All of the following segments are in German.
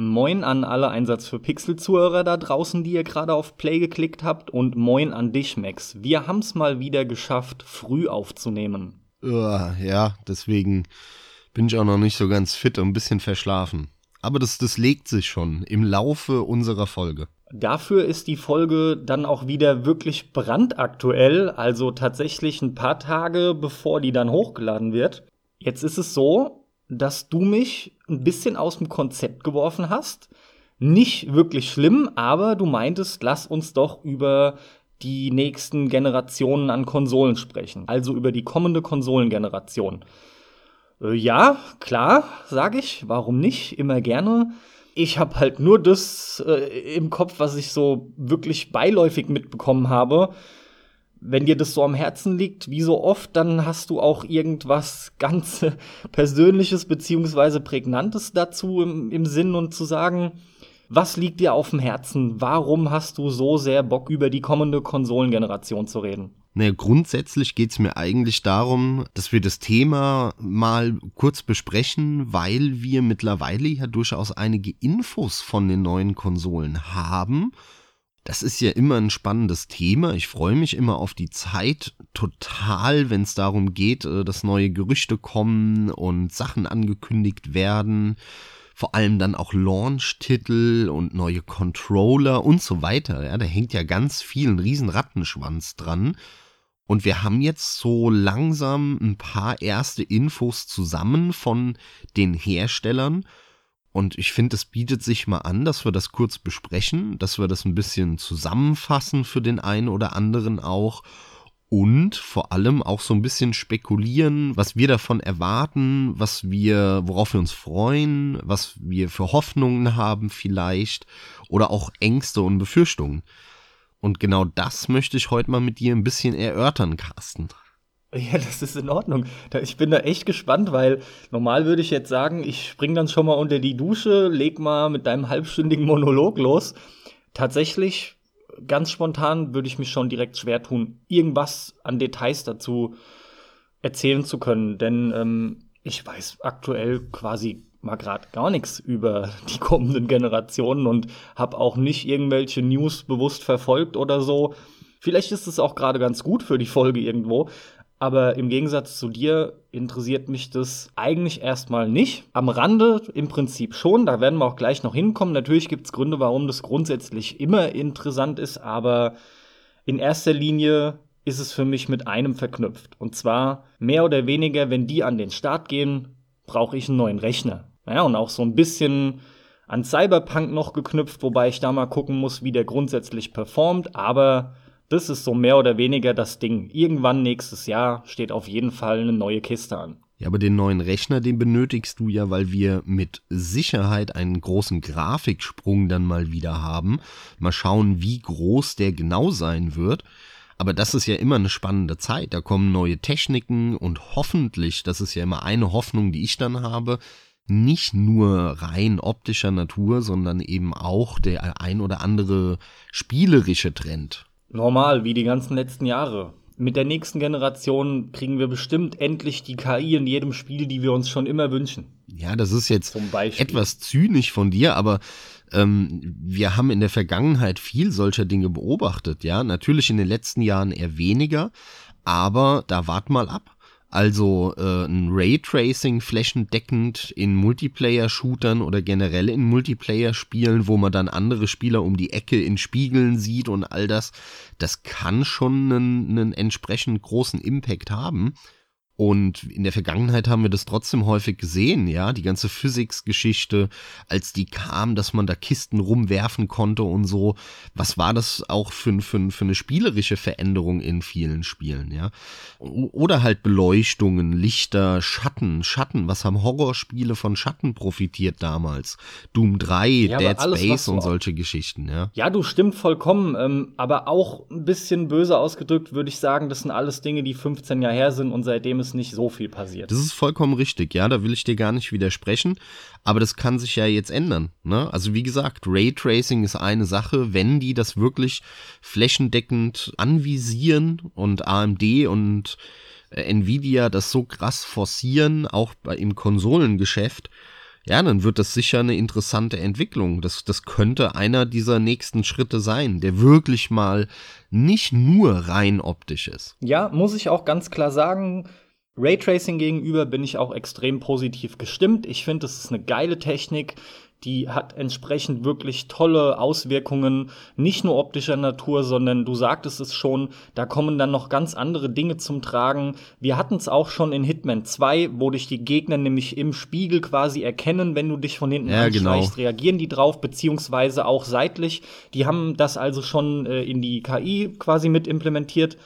Moin an alle Einsatz für Pixel-Zuhörer da draußen, die ihr gerade auf Play geklickt habt. Und moin an dich, Max. Wir haben's mal wieder geschafft, früh aufzunehmen. Ja, deswegen bin ich auch noch nicht so ganz fit und ein bisschen verschlafen. Aber das, das legt sich schon im Laufe unserer Folge. Dafür ist die Folge dann auch wieder wirklich brandaktuell, also tatsächlich ein paar Tage bevor die dann hochgeladen wird. Jetzt ist es so, dass du mich ein bisschen aus dem Konzept geworfen hast. Nicht wirklich schlimm, aber du meintest, lass uns doch über die nächsten Generationen an Konsolen sprechen, also über die kommende Konsolengeneration. Äh, ja, klar, sag ich, warum nicht, immer gerne. Ich habe halt nur das äh, im Kopf, was ich so wirklich beiläufig mitbekommen habe wenn dir das so am Herzen liegt, wie so oft, dann hast du auch irgendwas ganz Persönliches beziehungsweise Prägnantes dazu im, im Sinn und zu sagen, was liegt dir auf dem Herzen? Warum hast du so sehr Bock, über die kommende Konsolengeneration zu reden? Naja, grundsätzlich geht's mir eigentlich darum, dass wir das Thema mal kurz besprechen, weil wir mittlerweile ja durchaus einige Infos von den neuen Konsolen haben das ist ja immer ein spannendes Thema. Ich freue mich immer auf die Zeit total, wenn es darum geht, äh, dass neue Gerüchte kommen und Sachen angekündigt werden. Vor allem dann auch Launch-Titel und neue Controller und so weiter. Ja, da hängt ja ganz viel ein riesen Rattenschwanz dran. Und wir haben jetzt so langsam ein paar erste Infos zusammen von den Herstellern. Und ich finde, es bietet sich mal an, dass wir das kurz besprechen, dass wir das ein bisschen zusammenfassen für den einen oder anderen auch und vor allem auch so ein bisschen spekulieren, was wir davon erwarten, was wir, worauf wir uns freuen, was wir für Hoffnungen haben vielleicht oder auch Ängste und Befürchtungen. Und genau das möchte ich heute mal mit dir ein bisschen erörtern, Carsten. Ja, das ist in Ordnung. Ich bin da echt gespannt, weil normal würde ich jetzt sagen, ich spring dann schon mal unter die Dusche, leg mal mit deinem halbstündigen Monolog los. Tatsächlich, ganz spontan, würde ich mich schon direkt schwer tun, irgendwas an Details dazu erzählen zu können. Denn ähm, ich weiß aktuell quasi mal gerade gar nichts über die kommenden Generationen und habe auch nicht irgendwelche News bewusst verfolgt oder so. Vielleicht ist es auch gerade ganz gut für die Folge irgendwo, aber im Gegensatz zu dir interessiert mich das eigentlich erstmal nicht. Am Rande im Prinzip schon, da werden wir auch gleich noch hinkommen. Natürlich gibt es Gründe, warum das grundsätzlich immer interessant ist, aber in erster Linie ist es für mich mit einem verknüpft. Und zwar mehr oder weniger, wenn die an den Start gehen, brauche ich einen neuen Rechner. Ja, und auch so ein bisschen an Cyberpunk noch geknüpft, wobei ich da mal gucken muss, wie der grundsätzlich performt. Aber das ist so mehr oder weniger das Ding. Irgendwann nächstes Jahr steht auf jeden Fall eine neue Kiste an. Ja, aber den neuen Rechner, den benötigst du ja, weil wir mit Sicherheit einen großen Grafiksprung dann mal wieder haben. Mal schauen, wie groß der genau sein wird. Aber das ist ja immer eine spannende Zeit. Da kommen neue Techniken und hoffentlich, das ist ja immer eine Hoffnung, die ich dann habe, nicht nur rein optischer Natur, sondern eben auch der ein oder andere spielerische Trend normal, wie die ganzen letzten Jahre. Mit der nächsten Generation kriegen wir bestimmt endlich die KI in jedem Spiel, die wir uns schon immer wünschen. Ja, das ist jetzt etwas zynisch von dir, aber ähm, wir haben in der Vergangenheit viel solcher Dinge beobachtet, ja. Natürlich in den letzten Jahren eher weniger, aber da wart mal ab. Also äh, ein Raytracing flächendeckend in Multiplayer-Shootern oder generell in Multiplayer-Spielen, wo man dann andere Spieler um die Ecke in Spiegeln sieht und all das, das kann schon einen, einen entsprechend großen Impact haben. Und in der Vergangenheit haben wir das trotzdem häufig gesehen, ja, die ganze Physics-Geschichte, als die kam, dass man da Kisten rumwerfen konnte und so. Was war das auch für, für, für eine spielerische Veränderung in vielen Spielen, ja? Oder halt Beleuchtungen, Lichter, Schatten, Schatten. Was haben Horrorspiele von Schatten profitiert damals? Doom 3, ja, Dead alles, Space und solche Geschichten, ja. Ja, du stimmt vollkommen, ähm, aber auch ein bisschen böse ausgedrückt würde ich sagen, das sind alles Dinge, die 15 Jahre her sind und seitdem ist ist nicht so viel passiert. Das ist vollkommen richtig, ja, da will ich dir gar nicht widersprechen, aber das kann sich ja jetzt ändern. Ne? Also wie gesagt, Raytracing ist eine Sache, wenn die das wirklich flächendeckend anvisieren und AMD und äh, Nvidia das so krass forcieren, auch bei, im Konsolengeschäft, ja, dann wird das sicher eine interessante Entwicklung. Das, das könnte einer dieser nächsten Schritte sein, der wirklich mal nicht nur rein optisch ist. Ja, muss ich auch ganz klar sagen, Raytracing gegenüber bin ich auch extrem positiv gestimmt. Ich finde, es ist eine geile Technik die hat entsprechend wirklich tolle Auswirkungen, nicht nur optischer Natur, sondern du sagtest es schon, da kommen dann noch ganz andere Dinge zum Tragen. Wir hatten es auch schon in Hitman 2, wo dich die Gegner nämlich im Spiegel quasi erkennen, wenn du dich von hinten ja, anschleichst, genau. reagieren die drauf, beziehungsweise auch seitlich. Die haben das also schon äh, in die KI quasi mit implementiert.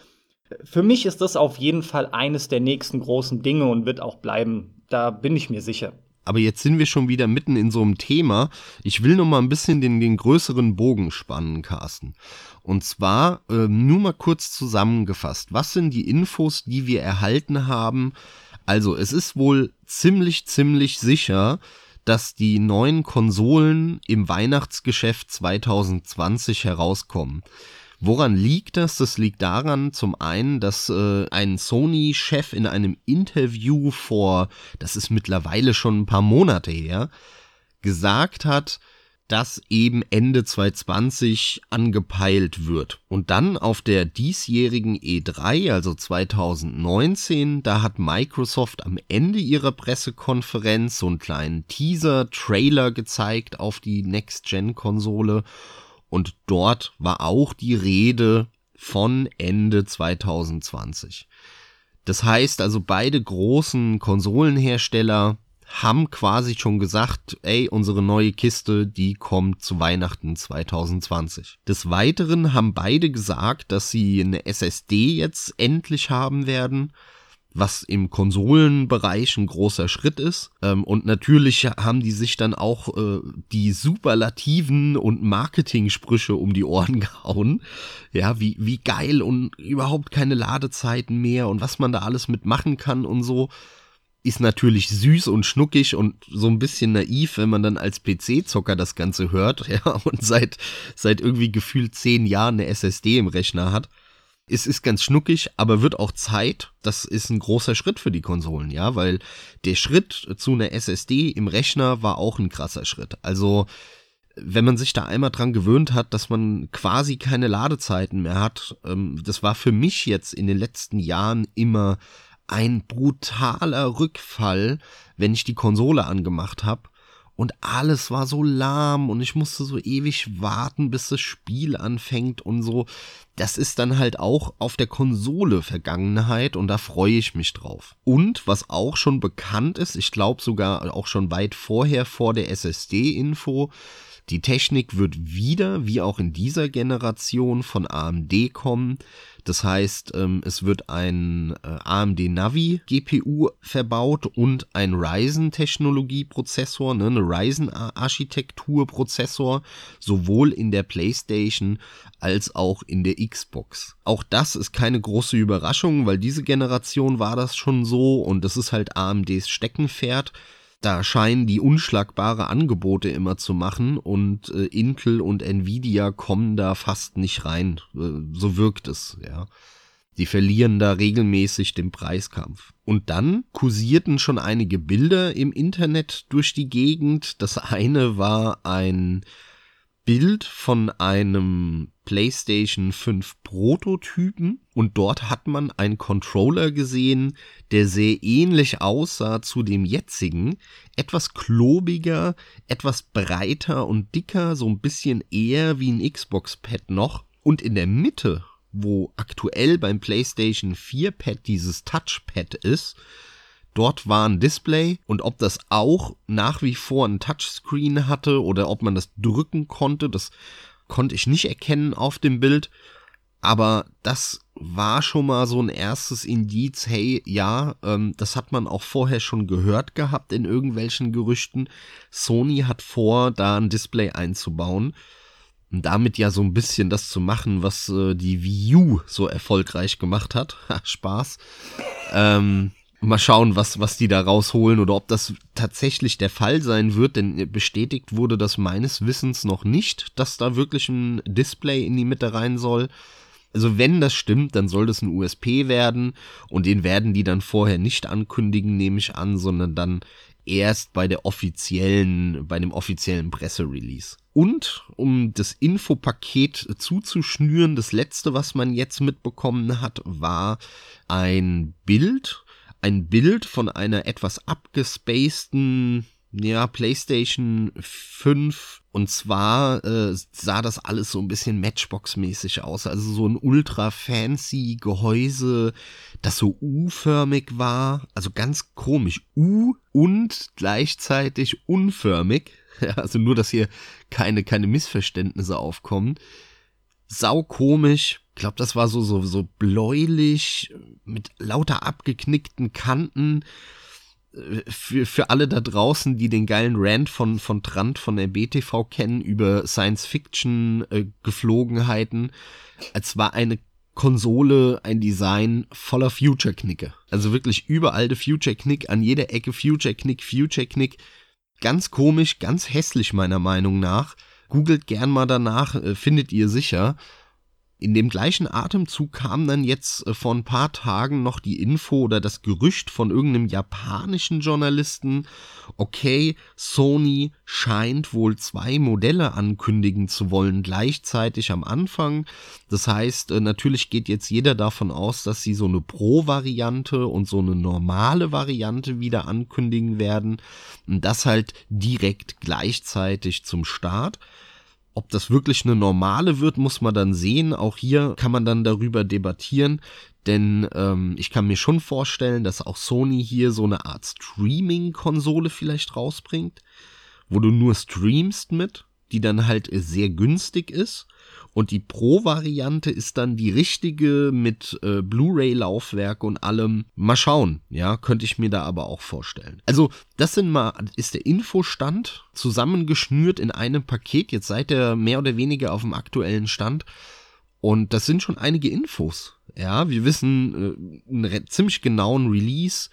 Für mich ist das auf jeden Fall eines der nächsten großen Dinge und wird auch bleiben. Da bin ich mir sicher. Aber jetzt sind wir schon wieder mitten in so einem Thema. Ich will noch mal ein bisschen den, den größeren Bogen spannen, Carsten. Und zwar äh, nur mal kurz zusammengefasst. Was sind die Infos, die wir erhalten haben? Also es ist wohl ziemlich, ziemlich sicher, dass die neuen Konsolen im Weihnachtsgeschäft 2020 herauskommen. Woran liegt das? Das liegt daran, zum einen, dass äh, ein Sony-Chef in einem Interview vor, das ist mittlerweile schon ein paar Monate her, gesagt hat, dass eben Ende 2020 angepeilt wird. Und dann auf der diesjährigen E3, also 2019, da hat Microsoft am Ende ihrer Pressekonferenz so einen kleinen Teaser-Trailer gezeigt auf die Next-Gen-Konsole und dort war auch die Rede von Ende 2020. Das heißt also, beide großen Konsolenhersteller haben quasi schon gesagt, ey, unsere neue Kiste, die kommt zu Weihnachten 2020. Des Weiteren haben beide gesagt, dass sie eine SSD jetzt endlich haben werden was im Konsolenbereich ein großer Schritt ist. Ähm, und natürlich haben die sich dann auch äh, die Superlativen und Marketing-Sprüche um die Ohren gehauen. Ja, wie, wie geil und überhaupt keine Ladezeiten mehr und was man da alles mitmachen kann und so. Ist natürlich süß und schnuckig und so ein bisschen naiv, wenn man dann als PC-Zocker das Ganze hört, ja, und seit, seit irgendwie gefühlt zehn Jahren eine SSD im Rechner hat es ist ganz schnuckig, aber wird auch Zeit. Das ist ein großer Schritt für die Konsolen, ja, weil der Schritt zu einer SSD im Rechner war auch ein krasser Schritt. Also, wenn man sich da einmal dran gewöhnt hat, dass man quasi keine Ladezeiten mehr hat, ähm, das war für mich jetzt in den letzten Jahren immer ein brutaler Rückfall, wenn ich die Konsole angemacht habe und alles war so lahm und ich musste so ewig warten, bis das Spiel anfängt und so. Das ist dann halt auch auf der Konsole Vergangenheit und da freue ich mich drauf. Und was auch schon bekannt ist, ich glaube sogar auch schon weit vorher vor der SSD-Info, die Technik wird wieder, wie auch in dieser Generation, von AMD kommen. Das heißt, ähm, es wird ein äh, AMD Navi GPU verbaut und ein Ryzen Technologie Prozessor, ne, eine Ryzen Architektur Prozessor, sowohl in der PlayStation als auch in der Xbox. Auch das ist keine große Überraschung, weil diese Generation war das schon so und das ist halt AMDs Steckenpferd da scheinen die unschlagbare Angebote immer zu machen und äh, Intel und Nvidia kommen da fast nicht rein. Äh, so wirkt es, ja. Die verlieren da regelmäßig den Preiskampf. Und dann kursierten schon einige Bilder im Internet durch die Gegend. Das eine war ein Bild von einem PlayStation 5 Prototypen und dort hat man einen Controller gesehen, der sehr ähnlich aussah zu dem jetzigen, etwas klobiger, etwas breiter und dicker, so ein bisschen eher wie ein Xbox Pad noch. Und in der Mitte, wo aktuell beim PlayStation 4 Pad dieses Touchpad ist, Dort war ein Display. Und ob das auch nach wie vor ein Touchscreen hatte oder ob man das drücken konnte, das konnte ich nicht erkennen auf dem Bild. Aber das war schon mal so ein erstes Indiz, hey, ja, ähm, das hat man auch vorher schon gehört gehabt in irgendwelchen Gerüchten. Sony hat vor, da ein Display einzubauen. Und damit ja so ein bisschen das zu machen, was äh, die Wii U so erfolgreich gemacht hat. Spaß. Ähm, Mal schauen, was, was die da rausholen oder ob das tatsächlich der Fall sein wird, denn bestätigt wurde das meines Wissens noch nicht, dass da wirklich ein Display in die Mitte rein soll. Also wenn das stimmt, dann soll das ein USP werden und den werden die dann vorher nicht ankündigen, nehme ich an, sondern dann erst bei der offiziellen, bei dem offiziellen Presserelease. Und um das Infopaket zuzuschnüren, das letzte, was man jetzt mitbekommen hat, war ein Bild, ein Bild von einer etwas abgespaceden ja, PlayStation 5 und zwar äh, sah das alles so ein bisschen Matchbox-mäßig aus. Also so ein ultra fancy Gehäuse, das so U-förmig war. Also ganz komisch. U und gleichzeitig unförmig. Also nur, dass hier keine, keine Missverständnisse aufkommen. Sau komisch. Ich glaube, das war so, so, so bläulich mit lauter abgeknickten Kanten für, für alle da draußen, die den geilen Rant von, von Trant von der BTV kennen über Science-Fiction-Geflogenheiten, äh, es war eine Konsole, ein Design voller Future-Knicke. Also wirklich überall der Future-Knick, an jeder Ecke Future-Knick, Future-Knick. Ganz komisch, ganz hässlich meiner Meinung nach. Googelt gern mal danach, äh, findet ihr sicher. In dem gleichen Atemzug kam dann jetzt äh, vor ein paar Tagen noch die Info oder das Gerücht von irgendeinem japanischen Journalisten, okay, Sony scheint wohl zwei Modelle ankündigen zu wollen gleichzeitig am Anfang. Das heißt, äh, natürlich geht jetzt jeder davon aus, dass sie so eine Pro-Variante und so eine normale Variante wieder ankündigen werden. Und das halt direkt gleichzeitig zum Start. Ob das wirklich eine normale wird, muss man dann sehen. Auch hier kann man dann darüber debattieren, denn ähm, ich kann mir schon vorstellen, dass auch Sony hier so eine Art Streaming-Konsole vielleicht rausbringt, wo du nur streamst mit, die dann halt sehr günstig ist und die Pro-Variante ist dann die richtige mit äh, Blu-ray-Laufwerk und allem. Mal schauen, ja, könnte ich mir da aber auch vorstellen. Also, das sind mal, ist der Infostand zusammengeschnürt in einem Paket. Jetzt seid ihr mehr oder weniger auf dem aktuellen Stand. Und das sind schon einige Infos. Ja, wir wissen äh, einen ziemlich genauen Release.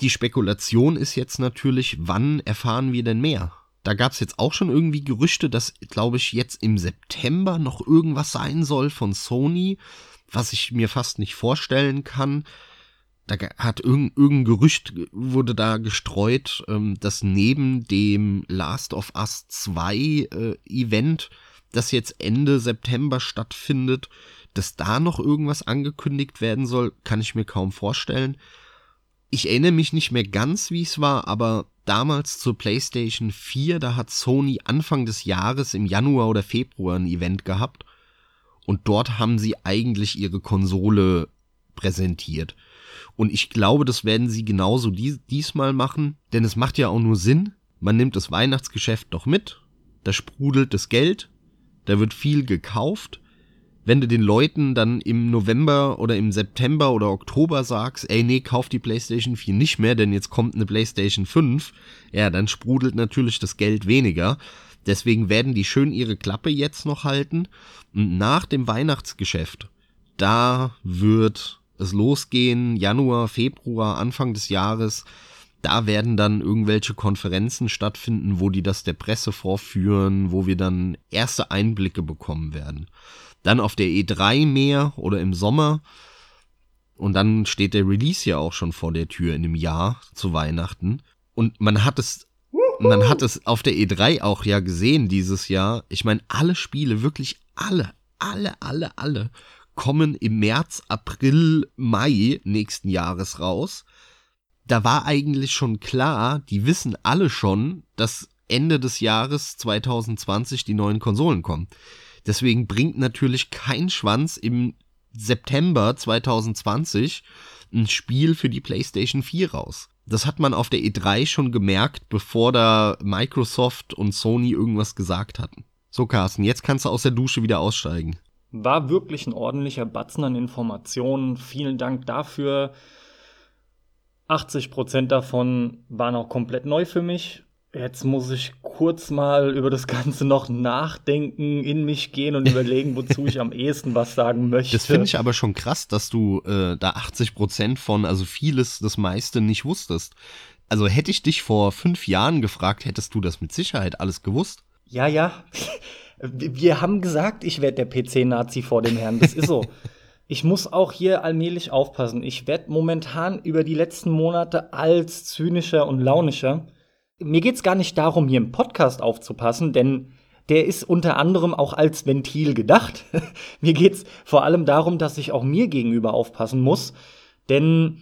Die Spekulation ist jetzt natürlich, wann erfahren wir denn mehr? Da gab es jetzt auch schon irgendwie Gerüchte, dass, glaube ich, jetzt im September noch irgendwas sein soll von Sony, was ich mir fast nicht vorstellen kann. Da hat irgendein, irgendein Gerücht wurde da gestreut, ähm, dass neben dem Last of Us 2 äh, Event, das jetzt Ende September stattfindet, dass da noch irgendwas angekündigt werden soll, kann ich mir kaum vorstellen. Ich erinnere mich nicht mehr ganz, wie es war, aber damals zur PlayStation 4, da hat Sony Anfang des Jahres im Januar oder Februar ein Event gehabt und dort haben sie eigentlich ihre Konsole präsentiert. Und ich glaube, das werden sie genauso dies, diesmal machen, denn es macht ja auch nur Sinn. Man nimmt das Weihnachtsgeschäft doch mit, da sprudelt das Geld, da wird viel gekauft wenn du den Leuten dann im November oder im September oder Oktober sagst, ey, nee, kauf die PlayStation 4 nicht mehr, denn jetzt kommt eine PlayStation 5, ja, dann sprudelt natürlich das Geld weniger. Deswegen werden die schön ihre Klappe jetzt noch halten. Und nach dem Weihnachtsgeschäft, da wird es losgehen, Januar, Februar, Anfang des Jahres, da werden dann irgendwelche Konferenzen stattfinden, wo die das der Presse vorführen, wo wir dann erste Einblicke bekommen werden. Dann auf der E3 mehr oder im Sommer. Und dann steht der Release ja auch schon vor der Tür in dem Jahr zu Weihnachten. Und man hat es, man hat es auf der E3 auch ja gesehen dieses Jahr. Ich meine, alle Spiele, wirklich alle, alle, alle, alle kommen im März, April, Mai nächsten Jahres raus. Da war eigentlich schon klar, die wissen alle schon, dass Ende des Jahres 2020 die neuen Konsolen kommen. Deswegen bringt natürlich kein Schwanz im September 2020 ein Spiel für die PlayStation 4 raus. Das hat man auf der E3 schon gemerkt, bevor da Microsoft und Sony irgendwas gesagt hatten. So, Carsten, jetzt kannst du aus der Dusche wieder aussteigen. War wirklich ein ordentlicher Batzen an Informationen. Vielen Dank dafür. 80% davon waren auch komplett neu für mich. Jetzt muss ich kurz mal über das Ganze noch nachdenken, in mich gehen und überlegen, wozu ich am ehesten was sagen möchte. Das finde ich aber schon krass, dass du äh, da 80 Prozent von, also vieles, das meiste nicht wusstest. Also hätte ich dich vor fünf Jahren gefragt, hättest du das mit Sicherheit alles gewusst? Ja, ja. Wir haben gesagt, ich werde der PC-Nazi vor dem Herrn. Das ist so. ich muss auch hier allmählich aufpassen. Ich werde momentan über die letzten Monate als zynischer und launischer. Mir geht's gar nicht darum, hier im Podcast aufzupassen, denn der ist unter anderem auch als Ventil gedacht. mir geht's vor allem darum, dass ich auch mir gegenüber aufpassen muss, denn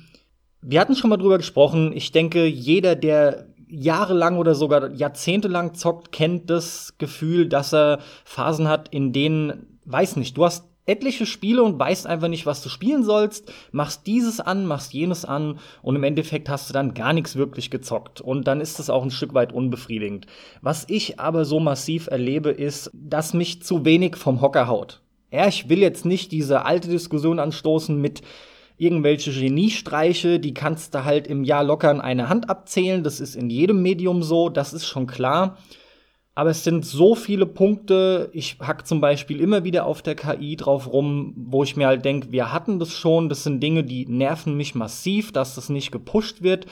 wir hatten schon mal drüber gesprochen. Ich denke, jeder, der jahrelang oder sogar jahrzehntelang zockt, kennt das Gefühl, dass er Phasen hat, in denen, weiß nicht, du hast etliche Spiele und weißt einfach nicht, was du spielen sollst, machst dieses an, machst jenes an und im Endeffekt hast du dann gar nichts wirklich gezockt und dann ist es auch ein Stück weit unbefriedigend. Was ich aber so massiv erlebe, ist, dass mich zu wenig vom Hocker haut. Ja, ich will jetzt nicht diese alte Diskussion anstoßen mit irgendwelche Geniestreiche, die kannst du halt im Jahr locker in eine Hand abzählen, das ist in jedem Medium so, das ist schon klar. Aber es sind so viele Punkte. Ich hack zum Beispiel immer wieder auf der KI drauf rum, wo ich mir halt denke, wir hatten das schon. Das sind Dinge, die nerven mich massiv, dass das nicht gepusht wird.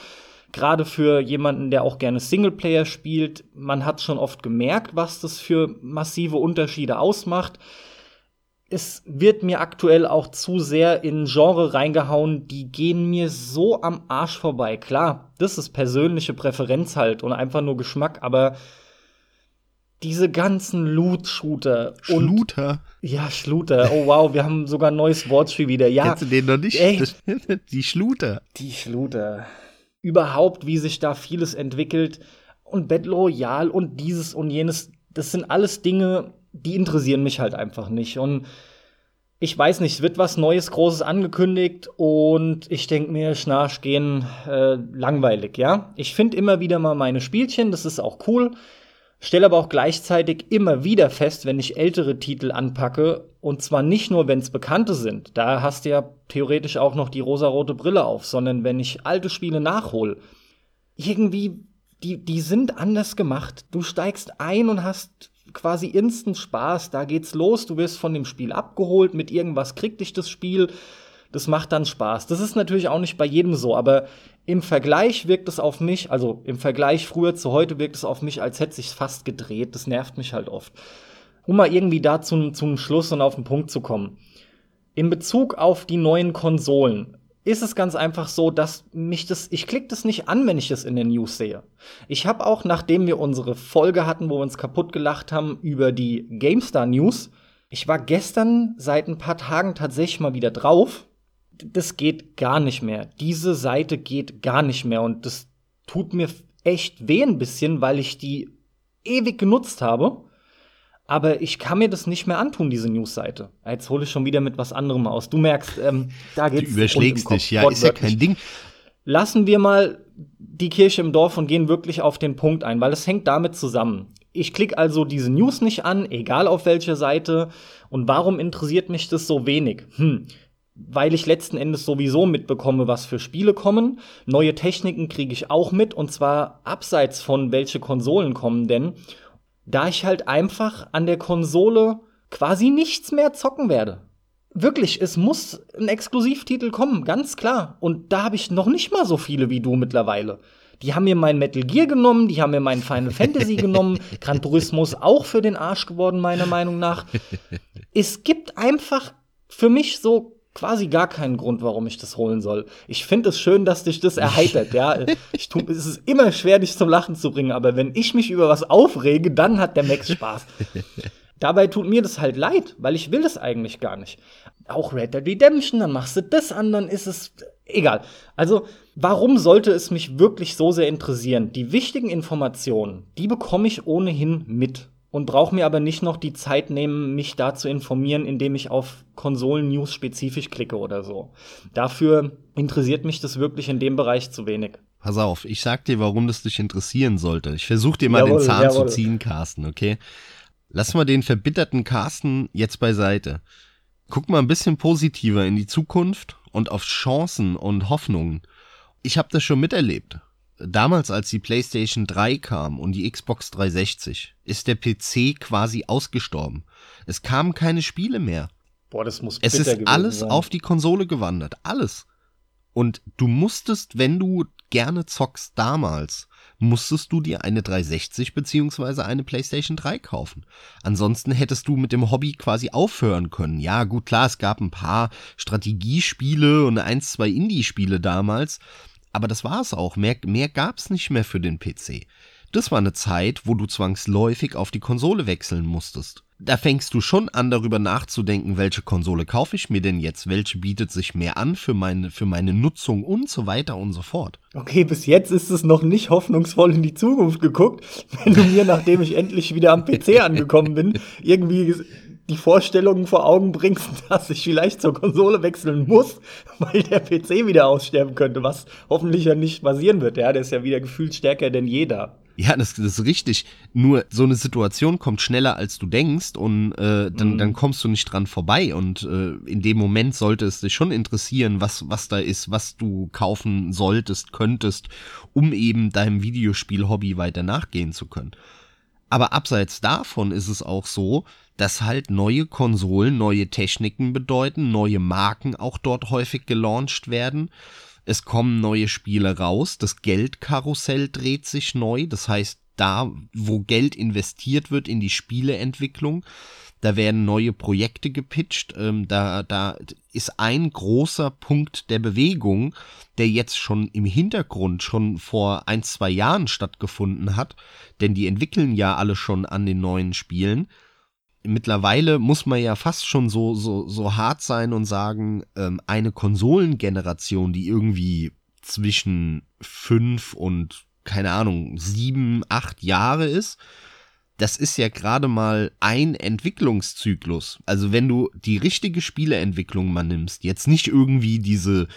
Gerade für jemanden, der auch gerne Singleplayer spielt. Man hat schon oft gemerkt, was das für massive Unterschiede ausmacht. Es wird mir aktuell auch zu sehr in Genre reingehauen, die gehen mir so am Arsch vorbei. Klar, das ist persönliche Präferenz halt und einfach nur Geschmack, aber diese ganzen Loot-Shooter. Schluter? Ja, Schluter. Oh wow, wir haben sogar ein neues Wortspiel wieder. Ja. Kennst du den noch nicht? Ey, die Schluter. Die Schluter. Überhaupt, wie sich da vieles entwickelt. Und Battle Royale und dieses und jenes. Das sind alles Dinge, die interessieren mich halt einfach nicht. Und ich weiß nicht, es wird was Neues, Großes angekündigt und ich denke mir, Schnarch gehen äh, langweilig, ja. Ich finde immer wieder mal meine Spielchen, das ist auch cool. Stelle aber auch gleichzeitig immer wieder fest, wenn ich ältere Titel anpacke, und zwar nicht nur, wenn es bekannte sind, da hast du ja theoretisch auch noch die rosarote Brille auf, sondern wenn ich alte Spiele nachhole, irgendwie, die, die sind anders gemacht. Du steigst ein und hast quasi instant Spaß, da geht's los, du wirst von dem Spiel abgeholt, mit irgendwas kriegt dich das Spiel, das macht dann Spaß. Das ist natürlich auch nicht bei jedem so, aber im Vergleich wirkt es auf mich, also im Vergleich früher zu heute wirkt es auf mich, als hätte sich fast gedreht. Das nervt mich halt oft. Um mal irgendwie da zum, zum Schluss und auf den Punkt zu kommen. In Bezug auf die neuen Konsolen ist es ganz einfach so, dass mich das, ich klicke das nicht an, wenn ich das in den News sehe. Ich habe auch, nachdem wir unsere Folge hatten, wo wir uns kaputt gelacht haben über die GameStar News, ich war gestern seit ein paar Tagen tatsächlich mal wieder drauf das geht gar nicht mehr. Diese Seite geht gar nicht mehr und das tut mir echt weh ein bisschen, weil ich die ewig genutzt habe. Aber ich kann mir das nicht mehr antun, diese Newsseite. Jetzt hole ich schon wieder mit was anderem aus. Du merkst, ähm, da geht's. Du überschlägst dich, ja, ist ja kein Ding. Lassen wir mal die Kirche im Dorf und gehen wirklich auf den Punkt ein, weil es hängt damit zusammen. Ich klicke also diese News nicht an, egal auf welcher Seite. Und warum interessiert mich das so wenig? Hm, weil ich letzten Endes sowieso mitbekomme, was für Spiele kommen. Neue Techniken kriege ich auch mit und zwar abseits von welche Konsolen kommen denn, da ich halt einfach an der Konsole quasi nichts mehr zocken werde. Wirklich, es muss ein Exklusivtitel kommen, ganz klar. Und da habe ich noch nicht mal so viele wie du mittlerweile. Die haben mir mein Metal Gear genommen, die haben mir mein Final Fantasy genommen, Gran Turismo ist auch für den Arsch geworden, meiner Meinung nach. Es gibt einfach für mich so quasi gar keinen Grund, warum ich das holen soll. Ich finde es schön, dass dich das erheitert, ja. Ich tu, es ist immer schwer, dich zum Lachen zu bringen, aber wenn ich mich über was aufrege, dann hat der Max Spaß. Dabei tut mir das halt leid, weil ich will das eigentlich gar nicht. Auch Red Dead Redemption, dann machst du das an, dann ist es egal. Also, warum sollte es mich wirklich so sehr interessieren? Die wichtigen Informationen, die bekomme ich ohnehin mit und brauche mir aber nicht noch die Zeit nehmen, mich da zu informieren, indem ich auf Konsolen-News spezifisch klicke oder so. Dafür interessiert mich das wirklich in dem Bereich zu wenig. Pass auf, ich sag dir, warum das dich interessieren sollte. Ich versuche dir mal jawohl, den Zahn jawohl. zu ziehen, Carsten, okay? Lass mal den verbitterten Carsten jetzt beiseite. Guck mal ein bisschen positiver in die Zukunft und auf Chancen und Hoffnungen. Ich habe das schon miterlebt damals, als die PlayStation 3 kam und die Xbox 360, ist der PC quasi ausgestorben. Es kamen keine Spiele mehr. Boah, das muss Es ist alles sein. auf die Konsole gewandert. Alles. Und du musstest, wenn du gerne zockst damals, musstest du dir eine 360 beziehungsweise eine PlayStation 3 kaufen. Ansonsten hättest du mit dem Hobby quasi aufhören können. Ja, gut, klar, es gab ein paar Strategiespiele und ein, zwei Indie-Spiele damals, aber das war es auch. Mehr, mehr gab's nicht mehr für den PC. Das war eine Zeit, wo du zwangsläufig auf die Konsole wechseln musstest. Da fängst du schon an, darüber nachzudenken, welche Konsole kaufe ich mir denn jetzt, welche bietet sich mehr an für meine, für meine Nutzung und so weiter und so fort. Okay, bis jetzt ist es noch nicht hoffnungsvoll in die Zukunft geguckt, wenn du mir, nachdem ich endlich wieder am PC angekommen bin, irgendwie die Vorstellungen vor Augen bringst, dass ich vielleicht zur Konsole wechseln muss, weil der PC wieder aussterben könnte, was hoffentlich ja nicht passieren wird. Ja, der ist ja wieder gefühlt stärker denn jeder. Ja, das, das ist richtig. Nur so eine Situation kommt schneller, als du denkst und äh, dann, mhm. dann kommst du nicht dran vorbei. Und äh, in dem Moment sollte es dich schon interessieren, was, was da ist, was du kaufen solltest, könntest, um eben deinem Videospiel-Hobby weiter nachgehen zu können. Aber abseits davon ist es auch so, dass halt neue Konsolen neue Techniken bedeuten, neue Marken auch dort häufig gelauncht werden. Es kommen neue Spiele raus, das Geldkarussell dreht sich neu, das heißt, da, wo Geld investiert wird in die Spieleentwicklung, da werden neue Projekte gepitcht, ähm, da, da ist ein großer Punkt der Bewegung, der jetzt schon im Hintergrund schon vor ein, zwei Jahren stattgefunden hat, denn die entwickeln ja alle schon an den neuen Spielen. Mittlerweile muss man ja fast schon so, so, so hart sein und sagen, ähm, eine Konsolengeneration, die irgendwie zwischen fünf und, keine Ahnung, sieben, acht Jahre ist, das ist ja gerade mal ein Entwicklungszyklus. Also wenn du die richtige Spieleentwicklung mal nimmst, jetzt nicht irgendwie diese,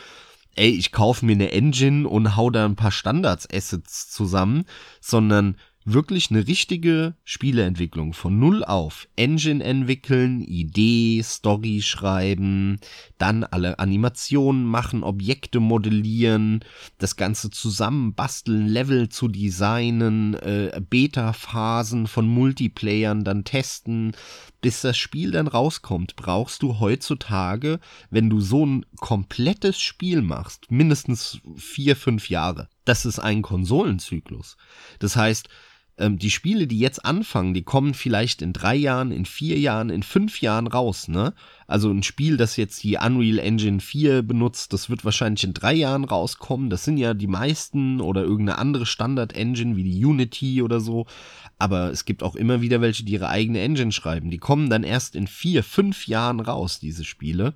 ey, ich kaufe mir eine Engine und hau da ein paar Standards-Assets zusammen, sondern wirklich eine richtige Spieleentwicklung von null auf. Engine entwickeln, Idee, Story schreiben, dann alle Animationen machen, Objekte modellieren, das Ganze zusammenbasteln, Level zu designen, äh, Beta-Phasen von Multiplayern dann testen, bis das Spiel dann rauskommt, brauchst du heutzutage, wenn du so ein komplettes Spiel machst, mindestens vier, fünf Jahre. Das ist ein Konsolenzyklus. Das heißt, ähm, die Spiele, die jetzt anfangen, die kommen vielleicht in drei Jahren, in vier Jahren, in fünf Jahren raus, ne? Also ein Spiel, das jetzt die Unreal Engine 4 benutzt, das wird wahrscheinlich in drei Jahren rauskommen. Das sind ja die meisten oder irgendeine andere Standard-Engine wie die Unity oder so. Aber es gibt auch immer wieder welche, die ihre eigene Engine schreiben. Die kommen dann erst in vier, fünf Jahren raus, diese Spiele.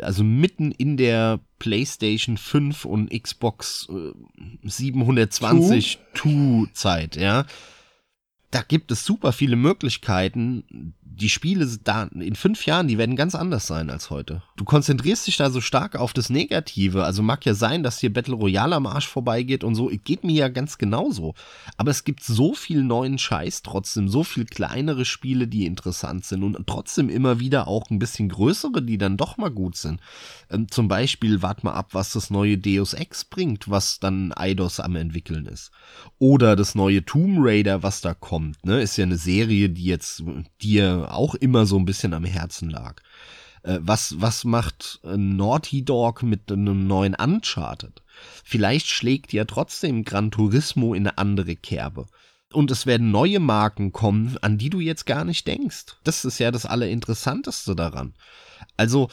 Also mitten in der PlayStation 5 und Xbox äh, 720 2-Zeit, ja da gibt es super viele Möglichkeiten, die Spiele da in fünf Jahren, die werden ganz anders sein als heute. Du konzentrierst dich da so stark auf das Negative. Also mag ja sein, dass hier Battle Royale am Arsch vorbeigeht und so. Geht mir ja ganz genauso. Aber es gibt so viel neuen Scheiß trotzdem, so viel kleinere Spiele, die interessant sind und trotzdem immer wieder auch ein bisschen größere, die dann doch mal gut sind. Ähm, zum Beispiel, wart mal ab, was das neue Deus Ex bringt, was dann Eidos am entwickeln ist. Oder das neue Tomb Raider, was da kommt, ne? Ist ja eine Serie, die jetzt dir auch immer so ein bisschen am Herzen lag. Äh, was, was macht äh, Naughty Dog mit einem neuen Uncharted? Vielleicht schlägt ja trotzdem Gran Turismo in eine andere Kerbe. Und es werden neue Marken kommen, an die du jetzt gar nicht denkst. Das ist ja das Allerinteressanteste daran. Also,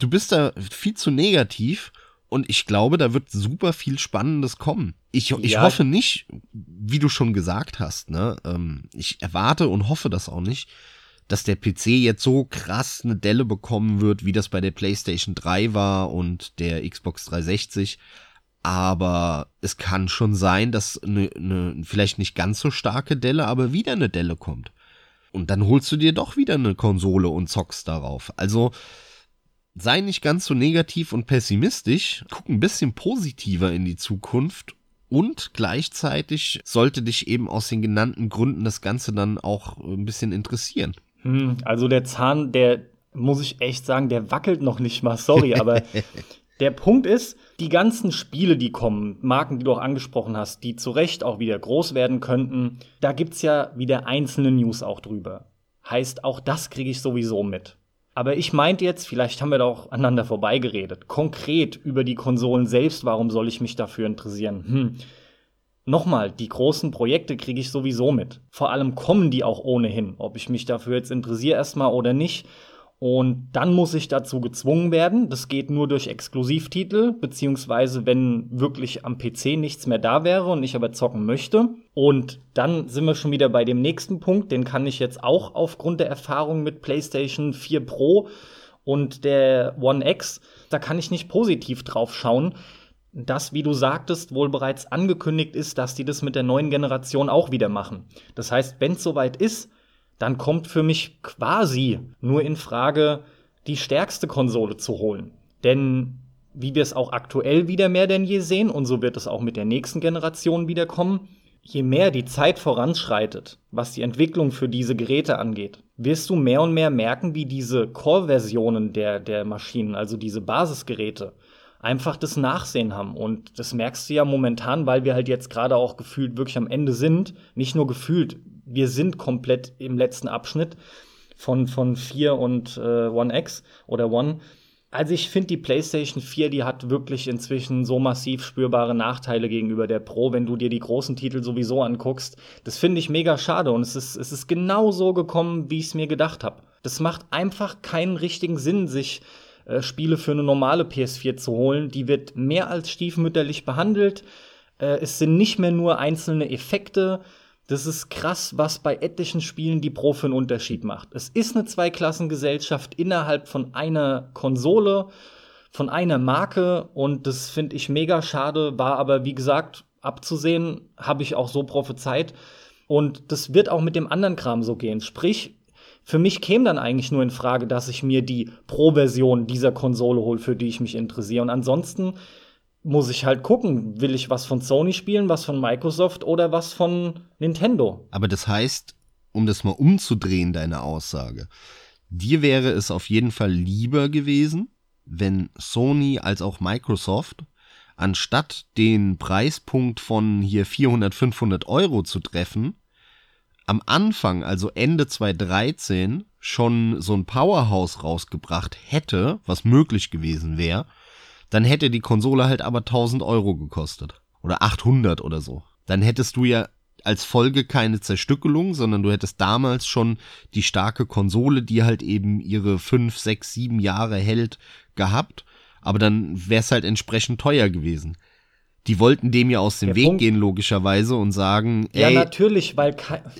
du bist da viel zu negativ und ich glaube, da wird super viel Spannendes kommen. Ich, ich ja. hoffe nicht, wie du schon gesagt hast, ne? Ähm, ich erwarte und hoffe das auch nicht, dass der PC jetzt so krass eine Delle bekommen wird, wie das bei der PlayStation 3 war und der Xbox 360. Aber es kann schon sein, dass eine, eine vielleicht nicht ganz so starke Delle, aber wieder eine Delle kommt. Und dann holst du dir doch wieder eine Konsole und zockst darauf. Also sei nicht ganz so negativ und pessimistisch, guck ein bisschen positiver in die Zukunft und gleichzeitig sollte dich eben aus den genannten Gründen das Ganze dann auch ein bisschen interessieren. Hm, also der Zahn, der muss ich echt sagen, der wackelt noch nicht mal, sorry, aber der Punkt ist, die ganzen Spiele, die kommen, Marken, die du auch angesprochen hast, die zu Recht auch wieder groß werden könnten, da gibt's ja wieder einzelne News auch drüber. Heißt, auch das kriege ich sowieso mit. Aber ich meinte jetzt, vielleicht haben wir da auch aneinander vorbeigeredet. Konkret über die Konsolen selbst, warum soll ich mich dafür interessieren? Hm. Nochmal, die großen Projekte kriege ich sowieso mit. Vor allem kommen die auch ohnehin, ob ich mich dafür jetzt interessiere erstmal oder nicht. Und dann muss ich dazu gezwungen werden. Das geht nur durch Exklusivtitel, beziehungsweise wenn wirklich am PC nichts mehr da wäre und ich aber zocken möchte. Und dann sind wir schon wieder bei dem nächsten Punkt. Den kann ich jetzt auch aufgrund der Erfahrung mit PlayStation 4 Pro und der One X, da kann ich nicht positiv drauf schauen dass, wie du sagtest, wohl bereits angekündigt ist, dass die das mit der neuen Generation auch wieder machen. Das heißt, wenn es soweit ist, dann kommt für mich quasi nur in Frage, die stärkste Konsole zu holen. Denn wie wir es auch aktuell wieder mehr denn je sehen, und so wird es auch mit der nächsten Generation wieder kommen, je mehr die Zeit voranschreitet, was die Entwicklung für diese Geräte angeht, wirst du mehr und mehr merken, wie diese Core-Versionen der, der Maschinen, also diese Basisgeräte, einfach das Nachsehen haben. Und das merkst du ja momentan, weil wir halt jetzt gerade auch gefühlt wirklich am Ende sind. Nicht nur gefühlt, wir sind komplett im letzten Abschnitt von, von 4 und äh, One X oder One. Also ich finde, die PlayStation 4, die hat wirklich inzwischen so massiv spürbare Nachteile gegenüber der Pro, wenn du dir die großen Titel sowieso anguckst. Das finde ich mega schade und es ist, es ist genau so gekommen, wie ich es mir gedacht habe. Das macht einfach keinen richtigen Sinn, sich äh, Spiele für eine normale PS4 zu holen. Die wird mehr als stiefmütterlich behandelt. Äh, es sind nicht mehr nur einzelne Effekte. Das ist krass, was bei etlichen Spielen die Pro für einen Unterschied macht. Es ist eine Zweiklassengesellschaft innerhalb von einer Konsole, von einer Marke und das finde ich mega schade, war aber wie gesagt abzusehen, habe ich auch so prophezeit. Und das wird auch mit dem anderen Kram so gehen. Sprich, für mich käme dann eigentlich nur in Frage, dass ich mir die Pro-Version dieser Konsole hole, für die ich mich interessiere. Und ansonsten muss ich halt gucken, will ich was von Sony spielen, was von Microsoft oder was von Nintendo. Aber das heißt, um das mal umzudrehen, deine Aussage, dir wäre es auf jeden Fall lieber gewesen, wenn Sony als auch Microsoft anstatt den Preispunkt von hier 400, 500 Euro zu treffen, am Anfang, also Ende 2013, schon so ein Powerhouse rausgebracht hätte, was möglich gewesen wäre, dann hätte die Konsole halt aber 1000 Euro gekostet. Oder 800 oder so. Dann hättest du ja als Folge keine Zerstückelung, sondern du hättest damals schon die starke Konsole, die halt eben ihre 5, 6, 7 Jahre hält, gehabt. Aber dann wäre es halt entsprechend teuer gewesen die wollten dem ja aus dem Der Weg Punkt, gehen, logischerweise, und sagen, ey, ja, natürlich, weil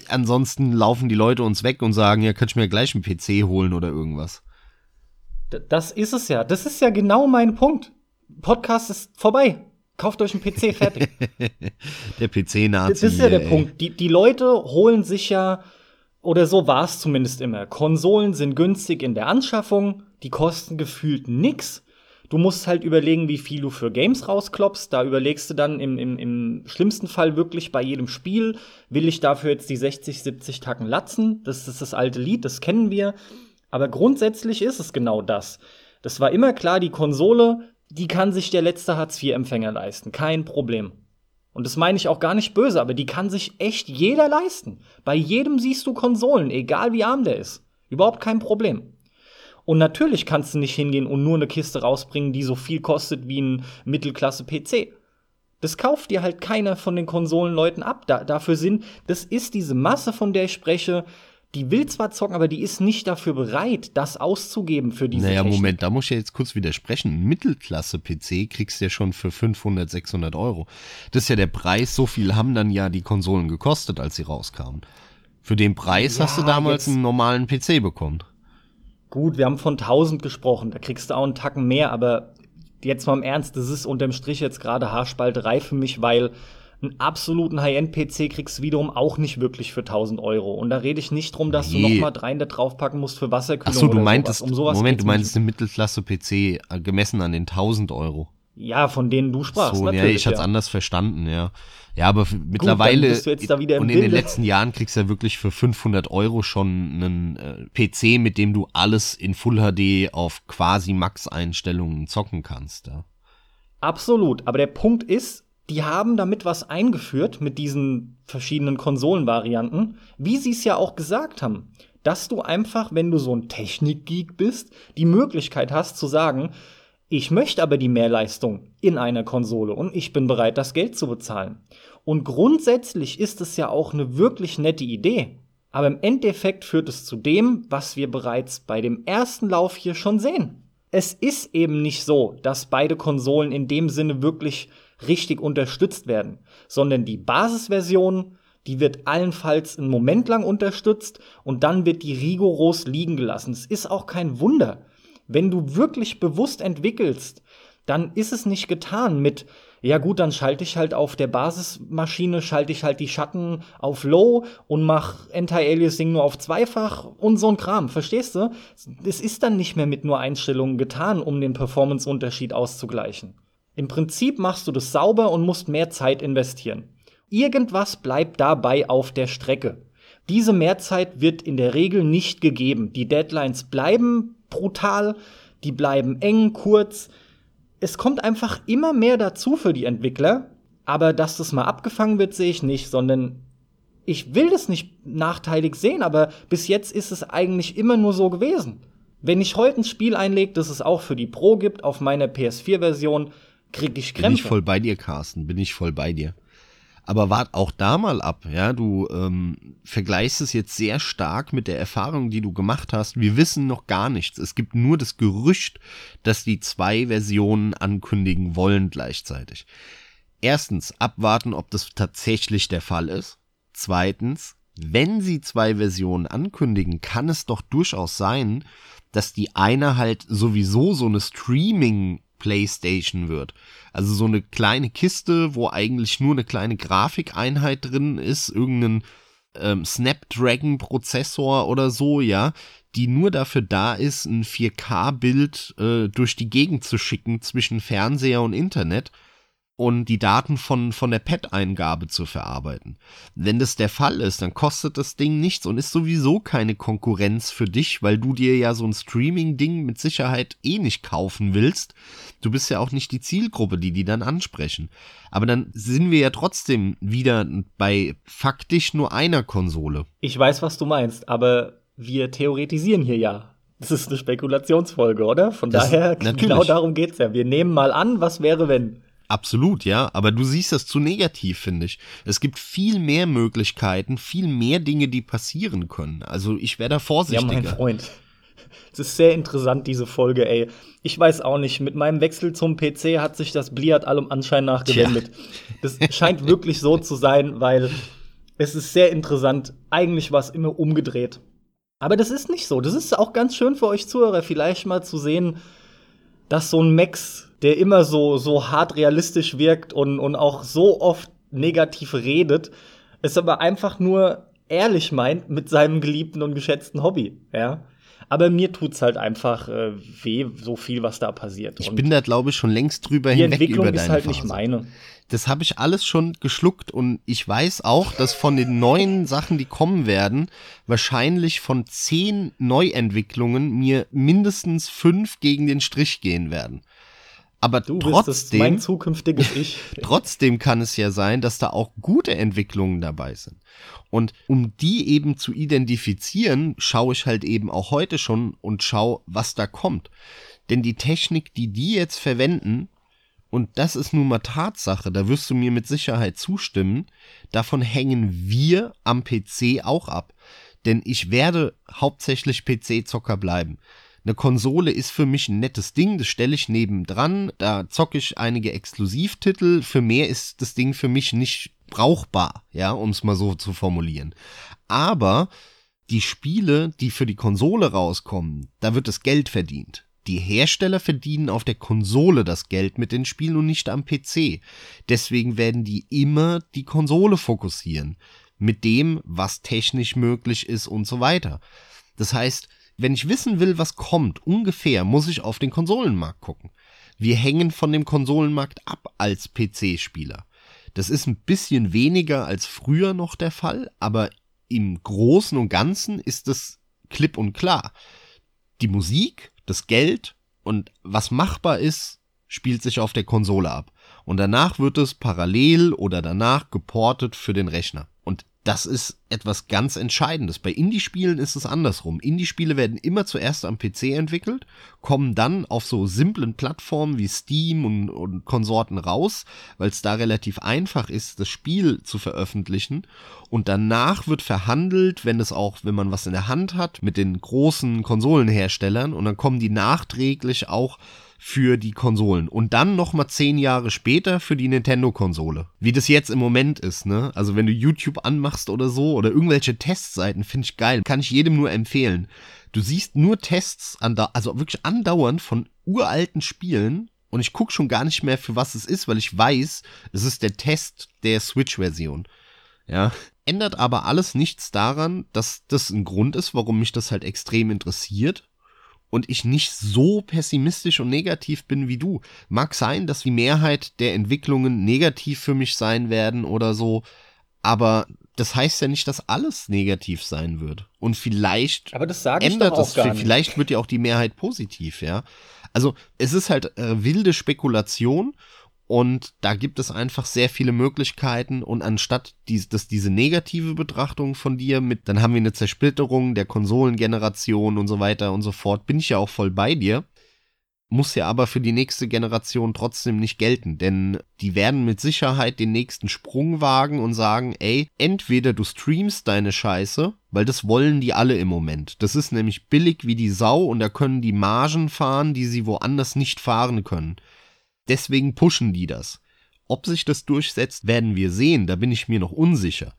ansonsten laufen die Leute uns weg und sagen, ja, könnt ich mir gleich einen PC holen oder irgendwas. Das ist es ja. Das ist ja genau mein Punkt. Podcast ist vorbei. Kauft euch einen PC fertig. der PC-Nazi. Das ist ja der ey. Punkt. Die, die Leute holen sich ja, oder so war es zumindest immer. Konsolen sind günstig in der Anschaffung, die kosten gefühlt nix Du musst halt überlegen, wie viel du für Games rausklopfst. Da überlegst du dann im, im, im schlimmsten Fall wirklich bei jedem Spiel, will ich dafür jetzt die 60, 70 Tacken latzen? Das ist das alte Lied, das kennen wir. Aber grundsätzlich ist es genau das. Das war immer klar, die Konsole, die kann sich der letzte Hartz-IV-Empfänger leisten. Kein Problem. Und das meine ich auch gar nicht böse, aber die kann sich echt jeder leisten. Bei jedem siehst du Konsolen, egal wie arm der ist. Überhaupt kein Problem. Und natürlich kannst du nicht hingehen und nur eine Kiste rausbringen, die so viel kostet wie ein Mittelklasse-PC. Das kauft dir halt keiner von den Konsolenleuten ab. Da, dafür sind, das ist diese Masse, von der ich spreche, die will zwar zocken, aber die ist nicht dafür bereit, das auszugeben für diese Naja, Technik. Moment, da muss ich ja jetzt kurz widersprechen. Mittelklasse-PC kriegst du ja schon für 500, 600 Euro. Das ist ja der Preis, so viel haben dann ja die Konsolen gekostet, als sie rauskamen. Für den Preis ja, hast du damals einen normalen PC bekommen. Gut, wir haben von 1000 gesprochen, da kriegst du auch einen Tacken mehr, aber jetzt mal im Ernst, das ist unterm Strich jetzt gerade Haarspalterei für mich, weil einen absoluten High-End-PC kriegst du wiederum auch nicht wirklich für 1000 Euro. Und da rede ich nicht drum, dass nee. du noch mal 300 draufpacken musst für Wasserkühlung Ach so, du meintest, sowas. Um sowas Moment, du meinst den Mittelklasse-PC äh, gemessen an den 1000 Euro. Ja, von denen du sprachst. So, ja, ich hatte es ja. anders verstanden, ja. Ja, aber Gut, mittlerweile und in den letzten Jahren kriegst du ja wirklich für 500 Euro schon einen äh, PC, mit dem du alles in Full HD auf quasi Max-Einstellungen zocken kannst. Ja. Absolut, aber der Punkt ist, die haben damit was eingeführt mit diesen verschiedenen Konsolenvarianten, wie sie es ja auch gesagt haben, dass du einfach, wenn du so ein Technikgeek bist, die Möglichkeit hast zu sagen, ich möchte aber die Mehrleistung in einer Konsole und ich bin bereit, das Geld zu bezahlen. Und grundsätzlich ist es ja auch eine wirklich nette Idee. Aber im Endeffekt führt es zu dem, was wir bereits bei dem ersten Lauf hier schon sehen. Es ist eben nicht so, dass beide Konsolen in dem Sinne wirklich richtig unterstützt werden, sondern die Basisversion, die wird allenfalls einen Moment lang unterstützt und dann wird die rigoros liegen gelassen. Es ist auch kein Wunder. Wenn du wirklich bewusst entwickelst, dann ist es nicht getan mit, ja gut, dann schalte ich halt auf der Basismaschine, schalte ich halt die Schatten auf Low und mach Anti-Aliasing nur auf zweifach und so ein Kram, verstehst du? Es ist dann nicht mehr mit nur Einstellungen getan, um den Performance-Unterschied auszugleichen. Im Prinzip machst du das sauber und musst mehr Zeit investieren. Irgendwas bleibt dabei auf der Strecke. Diese Mehrzeit wird in der Regel nicht gegeben. Die Deadlines bleiben brutal, die bleiben eng, kurz. Es kommt einfach immer mehr dazu für die Entwickler, aber dass das mal abgefangen wird, sehe ich nicht, sondern ich will das nicht nachteilig sehen, aber bis jetzt ist es eigentlich immer nur so gewesen. Wenn ich heute ein Spiel einlege, das es auch für die Pro gibt, auf meiner PS4-Version, krieg ich Krämpfe. Bin ich voll bei dir, Carsten, bin ich voll bei dir. Aber wart auch da mal ab, ja, du ähm, vergleichst es jetzt sehr stark mit der Erfahrung, die du gemacht hast. Wir wissen noch gar nichts. Es gibt nur das Gerücht, dass die zwei Versionen ankündigen wollen gleichzeitig. Erstens, abwarten, ob das tatsächlich der Fall ist. Zweitens, wenn sie zwei Versionen ankündigen, kann es doch durchaus sein, dass die eine halt sowieso so eine Streaming PlayStation wird. Also so eine kleine Kiste, wo eigentlich nur eine kleine Grafikeinheit drin ist, irgendein ähm, Snapdragon-Prozessor oder so, ja, die nur dafür da ist, ein 4K-Bild äh, durch die Gegend zu schicken zwischen Fernseher und Internet und die Daten von, von der PET-Eingabe zu verarbeiten. Wenn das der Fall ist, dann kostet das Ding nichts und ist sowieso keine Konkurrenz für dich, weil du dir ja so ein Streaming-Ding mit Sicherheit eh nicht kaufen willst. Du bist ja auch nicht die Zielgruppe, die die dann ansprechen. Aber dann sind wir ja trotzdem wieder bei faktisch nur einer Konsole. Ich weiß, was du meinst, aber wir theoretisieren hier ja. Das ist eine Spekulationsfolge, oder? Von das, daher, natürlich. genau darum geht's ja. Wir nehmen mal an, was wäre, wenn. Absolut, ja. Aber du siehst das zu negativ, finde ich. Es gibt viel mehr Möglichkeiten, viel mehr Dinge, die passieren können. Also ich wäre da vorsichtiger. Ja, mein Freund. Es ist sehr interessant, diese Folge, ey. Ich weiß auch nicht, mit meinem Wechsel zum PC hat sich das Bliat allem Anschein nach gewendet. Das scheint wirklich so zu sein, weil es ist sehr interessant. Eigentlich war es immer umgedreht. Aber das ist nicht so. Das ist auch ganz schön für euch Zuhörer, vielleicht mal zu sehen, dass so ein Max der immer so, so hart realistisch wirkt und, und auch so oft negativ redet, es aber einfach nur ehrlich meint mit seinem geliebten und geschätzten Hobby, ja. Aber mir tut's halt einfach äh, weh, so viel, was da passiert. Ich und bin da, glaube ich, schon längst drüber die hinweg Entwicklung über ist halt Phase. nicht meine. Das habe ich alles schon geschluckt und ich weiß auch, dass von den neuen Sachen, die kommen werden, wahrscheinlich von zehn Neuentwicklungen mir mindestens fünf gegen den Strich gehen werden. Aber du trotzdem, mein zukünftiges Ich. trotzdem kann es ja sein, dass da auch gute Entwicklungen dabei sind. Und um die eben zu identifizieren, schaue ich halt eben auch heute schon und schaue, was da kommt. Denn die Technik, die die jetzt verwenden, und das ist nun mal Tatsache, da wirst du mir mit Sicherheit zustimmen, davon hängen wir am PC auch ab. Denn ich werde hauptsächlich PC-Zocker bleiben. Eine Konsole ist für mich ein nettes Ding, das stelle ich nebendran, da zocke ich einige Exklusivtitel, für mehr ist das Ding für mich nicht brauchbar, ja, um es mal so zu formulieren. Aber die Spiele, die für die Konsole rauskommen, da wird das Geld verdient. Die Hersteller verdienen auf der Konsole das Geld mit den Spielen und nicht am PC. Deswegen werden die immer die Konsole fokussieren. Mit dem, was technisch möglich ist und so weiter. Das heißt, wenn ich wissen will, was kommt, ungefähr, muss ich auf den Konsolenmarkt gucken. Wir hängen von dem Konsolenmarkt ab als PC-Spieler. Das ist ein bisschen weniger als früher noch der Fall, aber im Großen und Ganzen ist es klipp und klar. Die Musik, das Geld und was machbar ist, spielt sich auf der Konsole ab. Und danach wird es parallel oder danach geportet für den Rechner. Das ist etwas ganz Entscheidendes. Bei Indie-Spielen ist es andersrum. Indie-Spiele werden immer zuerst am PC entwickelt, kommen dann auf so simplen Plattformen wie Steam und, und Konsorten raus, weil es da relativ einfach ist, das Spiel zu veröffentlichen. Und danach wird verhandelt, wenn es auch, wenn man was in der Hand hat, mit den großen Konsolenherstellern und dann kommen die nachträglich auch für die Konsolen und dann noch mal zehn Jahre später für die Nintendo-Konsole. Wie das jetzt im Moment ist, ne? Also wenn du YouTube anmachst oder so oder irgendwelche Testseiten, finde ich geil, kann ich jedem nur empfehlen. Du siehst nur Tests, also wirklich andauernd von uralten Spielen und ich gucke schon gar nicht mehr, für was es ist, weil ich weiß, es ist der Test der Switch-Version. Ja, ändert aber alles nichts daran, dass das ein Grund ist, warum mich das halt extrem interessiert und ich nicht so pessimistisch und negativ bin wie du. Mag sein, dass die Mehrheit der Entwicklungen negativ für mich sein werden oder so, aber das heißt ja nicht, dass alles negativ sein wird. Und vielleicht aber das sage ich ändert das, vielleicht wird ja auch die Mehrheit positiv, ja. Also es ist halt äh, wilde Spekulation und da gibt es einfach sehr viele Möglichkeiten. Und anstatt dies, dass diese negative Betrachtung von dir mit, dann haben wir eine Zersplitterung der Konsolengeneration und so weiter und so fort, bin ich ja auch voll bei dir. Muss ja aber für die nächste Generation trotzdem nicht gelten, denn die werden mit Sicherheit den nächsten Sprung wagen und sagen, ey, entweder du streamst deine Scheiße, weil das wollen die alle im Moment. Das ist nämlich billig wie die Sau und da können die Margen fahren, die sie woanders nicht fahren können. Deswegen pushen die das. Ob sich das durchsetzt, werden wir sehen, da bin ich mir noch unsicher.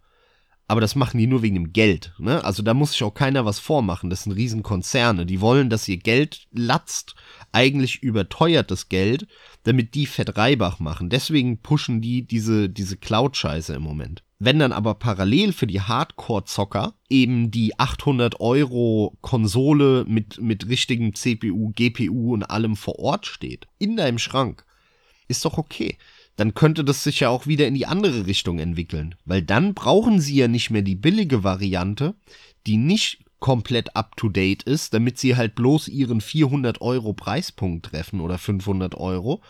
Aber das machen die nur wegen dem Geld. Ne? Also da muss sich auch keiner was vormachen. Das sind Riesenkonzerne. Die wollen, dass ihr Geld latzt, eigentlich überteuertes Geld, damit die Fett Reibach machen. Deswegen pushen die diese, diese Cloud-Scheiße im Moment. Wenn dann aber parallel für die Hardcore-Zocker eben die 800 Euro Konsole mit, mit richtigem CPU, GPU und allem vor Ort steht, in deinem Schrank, ist doch okay. Dann könnte das sich ja auch wieder in die andere Richtung entwickeln, weil dann brauchen sie ja nicht mehr die billige Variante, die nicht komplett up to date ist, damit sie halt bloß ihren 400 Euro Preispunkt treffen oder 500 Euro,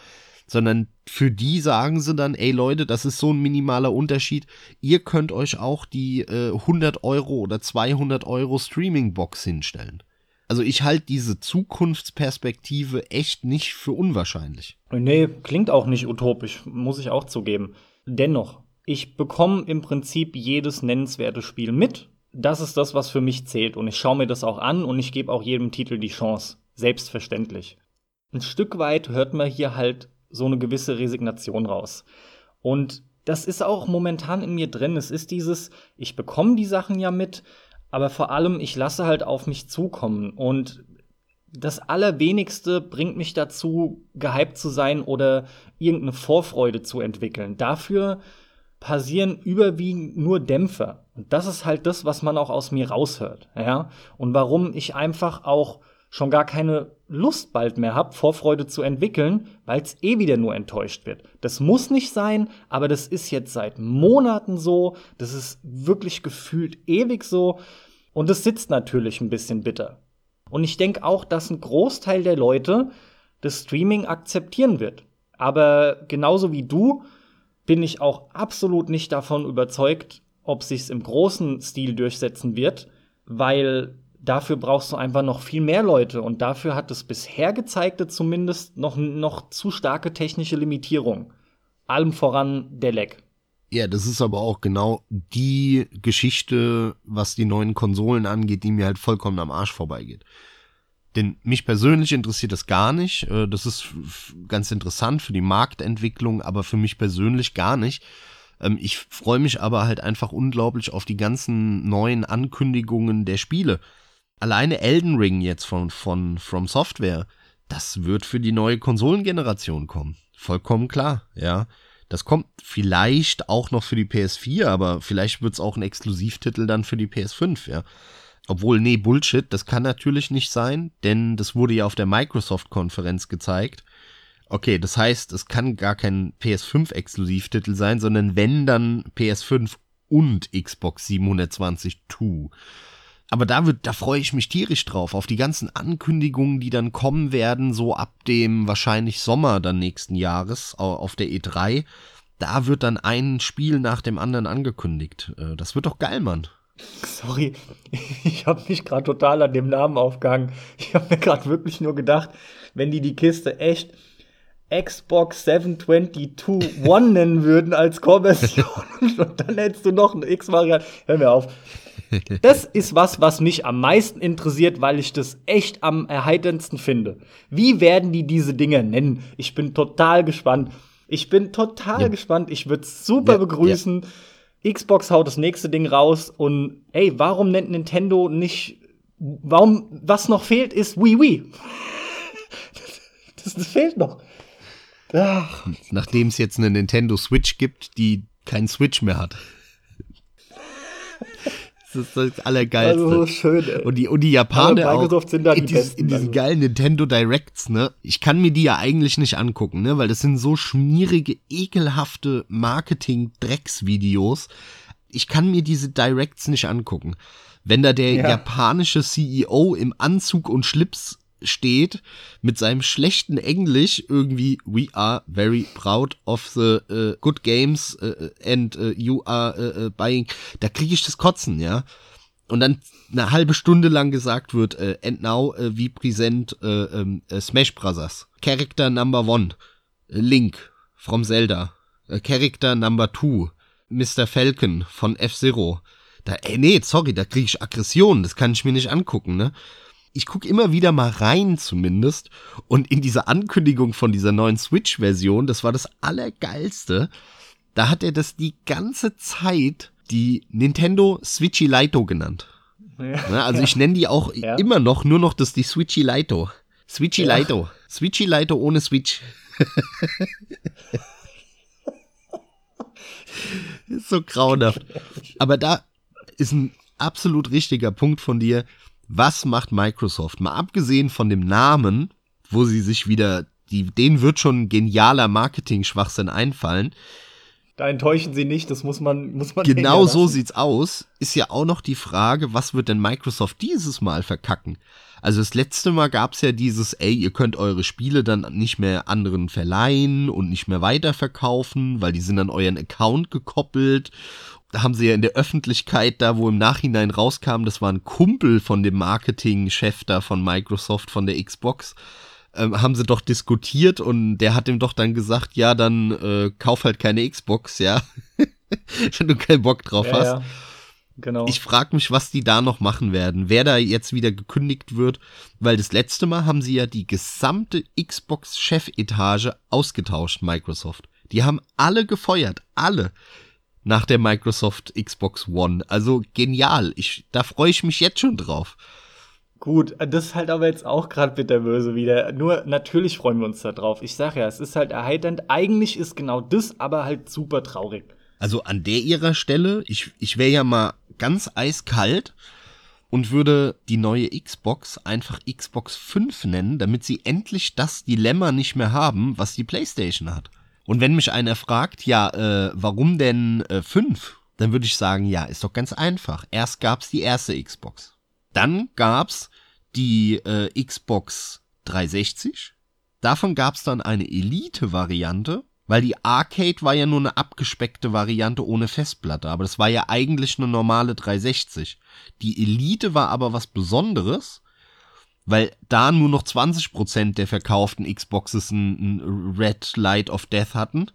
sondern für die sagen sie dann, ey Leute, das ist so ein minimaler Unterschied, ihr könnt euch auch die äh, 100 Euro oder 200 Euro Streaming Box hinstellen. Also ich halte diese Zukunftsperspektive echt nicht für unwahrscheinlich. Nee, klingt auch nicht utopisch, muss ich auch zugeben. Dennoch, ich bekomme im Prinzip jedes nennenswerte Spiel mit. Das ist das, was für mich zählt. Und ich schaue mir das auch an und ich gebe auch jedem Titel die Chance. Selbstverständlich. Ein Stück weit hört man hier halt so eine gewisse Resignation raus. Und das ist auch momentan in mir drin. Es ist dieses, ich bekomme die Sachen ja mit, aber vor allem, ich lasse halt auf mich zukommen. Und das Allerwenigste bringt mich dazu, gehypt zu sein oder irgendeine Vorfreude zu entwickeln. Dafür passieren überwiegend nur Dämpfer. Und das ist halt das, was man auch aus mir raushört. Ja? Und warum ich einfach auch schon gar keine Lust bald mehr habe, Vorfreude zu entwickeln, weil es eh wieder nur enttäuscht wird. Das muss nicht sein, aber das ist jetzt seit Monaten so. Das ist wirklich gefühlt ewig so. Und es sitzt natürlich ein bisschen bitter. Und ich denke auch, dass ein Großteil der Leute das Streaming akzeptieren wird. Aber genauso wie du bin ich auch absolut nicht davon überzeugt, ob sich's im großen Stil durchsetzen wird, weil dafür brauchst du einfach noch viel mehr Leute und dafür hat das bisher gezeigte zumindest noch, noch zu starke technische Limitierung. Allem voran der Lag. Ja, das ist aber auch genau die Geschichte, was die neuen Konsolen angeht, die mir halt vollkommen am Arsch vorbeigeht. Denn mich persönlich interessiert das gar nicht. Äh, das ist ganz interessant für die Marktentwicklung, aber für mich persönlich gar nicht. Ähm, ich freue mich aber halt einfach unglaublich auf die ganzen neuen Ankündigungen der Spiele. Alleine Elden Ring jetzt von, von From Software, das wird für die neue Konsolengeneration kommen. Vollkommen klar, ja. Das kommt vielleicht auch noch für die PS4, aber vielleicht wird es auch ein Exklusivtitel dann für die PS5, ja. Obwohl, nee, Bullshit, das kann natürlich nicht sein, denn das wurde ja auf der Microsoft-Konferenz gezeigt. Okay, das heißt, es kann gar kein PS5-Exklusivtitel sein, sondern wenn dann PS5 und Xbox 720 2. Aber da wird, da freue ich mich tierisch drauf, auf die ganzen Ankündigungen, die dann kommen werden, so ab dem wahrscheinlich Sommer dann nächsten Jahres auf der E3. Da wird dann ein Spiel nach dem anderen angekündigt. Äh, das wird doch geil, Mann. Sorry, ich habe mich gerade total an dem Namen aufgehangen. Ich habe mir gerade wirklich nur gedacht, wenn die die Kiste echt Xbox 722 One nennen würden als Core-Version und dann hättest du noch eine X-Variante. Hör mir auf. Das ist was, was mich am meisten interessiert, weil ich das echt am erheiterndsten finde. Wie werden die diese Dinger nennen? Ich bin total gespannt. Ich bin total ja. gespannt. Ich würde es super ja, begrüßen. Ja. Xbox haut das nächste Ding raus und ey, warum nennt Nintendo nicht warum was noch fehlt ist Wii Wii. Das, das fehlt noch. Nachdem es jetzt eine Nintendo Switch gibt, die keinen Switch mehr hat. Das ist das Allergeilste. Also schön, ey. Und die, und die Japaner auch sind da in, die besten, in diesen also. geilen Nintendo Directs, ne? Ich kann mir die ja eigentlich nicht angucken, ne? Weil das sind so schmierige, ekelhafte Marketing-Drecksvideos. Ich kann mir diese Directs nicht angucken. Wenn da der ja. japanische CEO im Anzug und Schlips steht mit seinem schlechten Englisch irgendwie we are very proud of the uh, good games uh, and uh, you are buying da kriege ich das Kotzen ja und dann eine halbe Stunde lang gesagt wird and now wie präsent um, Smash Brothers Character Number One Link from Zelda Character Number Two Mr. Falcon von F-Zero da, ey, nee, sorry, da kriege ich Aggression, das kann ich mir nicht angucken, ne? Ich gucke immer wieder mal rein zumindest. Und in dieser Ankündigung von dieser neuen Switch-Version, das war das Allergeilste. Da hat er das die ganze Zeit die Nintendo Switchy Lito genannt. Ja. Also ich nenne die auch ja. immer noch nur noch das die Switchy Lito. Switchy ja. Lito. Switchy Lito ohne Switch. ist so grauenhaft. Aber da ist ein absolut richtiger Punkt von dir was macht Microsoft? Mal abgesehen von dem Namen, wo sie sich wieder, die, denen wird schon genialer Marketing-Schwachsinn einfallen. Da enttäuschen sie nicht, das muss man, muss man. Genau so sieht's aus. Ist ja auch noch die Frage, was wird denn Microsoft dieses Mal verkacken? Also das letzte Mal gab's ja dieses, ey, ihr könnt eure Spiele dann nicht mehr anderen verleihen und nicht mehr weiterverkaufen, weil die sind an euren Account gekoppelt haben sie ja in der Öffentlichkeit da, wo im Nachhinein rauskam, das war ein Kumpel von dem Marketingchef da von Microsoft, von der Xbox, ähm, haben sie doch diskutiert und der hat ihm doch dann gesagt, ja, dann äh, kauf halt keine Xbox, ja, wenn du keinen Bock drauf ja, hast. Ja. Genau. Ich frage mich, was die da noch machen werden, wer da jetzt wieder gekündigt wird, weil das letzte Mal haben sie ja die gesamte Xbox-Chefetage ausgetauscht, Microsoft. Die haben alle gefeuert, alle nach der Microsoft Xbox One. Also genial. Ich, da freue ich mich jetzt schon drauf. Gut, das ist halt aber jetzt auch gerade bitterböse wieder. Nur natürlich freuen wir uns da drauf. Ich sage ja, es ist halt erheiternd. Eigentlich ist genau das aber halt super traurig. Also an der ihrer Stelle, ich, ich wäre ja mal ganz eiskalt und würde die neue Xbox einfach Xbox 5 nennen, damit sie endlich das Dilemma nicht mehr haben, was die PlayStation hat. Und wenn mich einer fragt, ja, äh, warum denn äh, fünf? Dann würde ich sagen, ja, ist doch ganz einfach. Erst gab's die erste Xbox. Dann gab's die äh, Xbox 360. Davon gab's dann eine Elite-Variante, weil die Arcade war ja nur eine abgespeckte Variante ohne Festplatte, aber das war ja eigentlich eine normale 360. Die Elite war aber was Besonderes, weil da nur noch 20% der verkauften Xboxes ein, Red Light of Death hatten.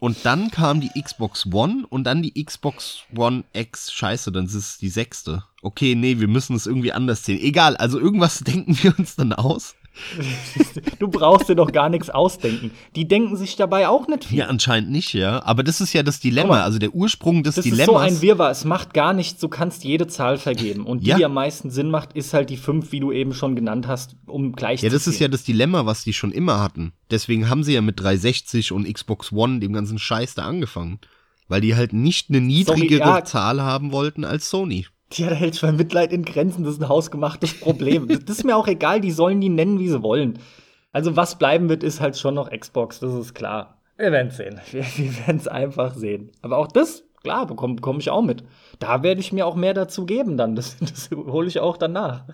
Und dann kam die Xbox One und dann die Xbox One X. Scheiße, dann ist es die sechste. Okay, nee, wir müssen es irgendwie anders sehen. Egal, also irgendwas denken wir uns dann aus. Du brauchst dir doch gar nichts ausdenken. Die denken sich dabei auch nicht viel. Ja, anscheinend nicht, ja. Aber das ist ja das Dilemma, mal, also der Ursprung des das Dilemmas. Das ist so ein Wirrwarr. Es macht gar nichts. Du kannst jede Zahl vergeben. Und die, ja. die am meisten Sinn macht, ist halt die fünf, wie du eben schon genannt hast, um gleich Ja, das ist ja das Dilemma, was die schon immer hatten. Deswegen haben sie ja mit 360 und Xbox One dem ganzen Scheiß da angefangen. Weil die halt nicht eine niedrigere Sorry, ja. Zahl haben wollten als Sony. Da hält schon Mitleid in Grenzen, das ist ein hausgemachtes Problem. das ist mir auch egal, die sollen die nennen, wie sie wollen. Also was bleiben wird, ist halt schon noch Xbox, das ist klar. Wir werden sehen. Wir, wir werden es einfach sehen. Aber auch das, klar, bekomme bekomm ich auch mit. Da werde ich mir auch mehr dazu geben dann. Das, das hole ich auch danach.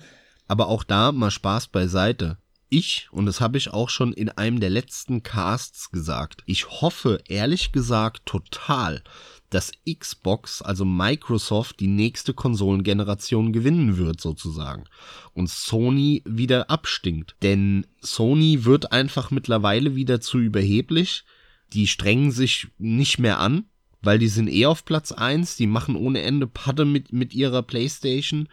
Aber auch da mal Spaß beiseite. Ich, und das habe ich auch schon in einem der letzten Casts gesagt, ich hoffe ehrlich gesagt total, dass Xbox, also Microsoft, die nächste Konsolengeneration gewinnen wird sozusagen und Sony wieder abstinkt. Denn Sony wird einfach mittlerweile wieder zu überheblich. Die strengen sich nicht mehr an, weil die sind eh auf Platz eins. die machen ohne Ende Patte mit, mit ihrer Playstation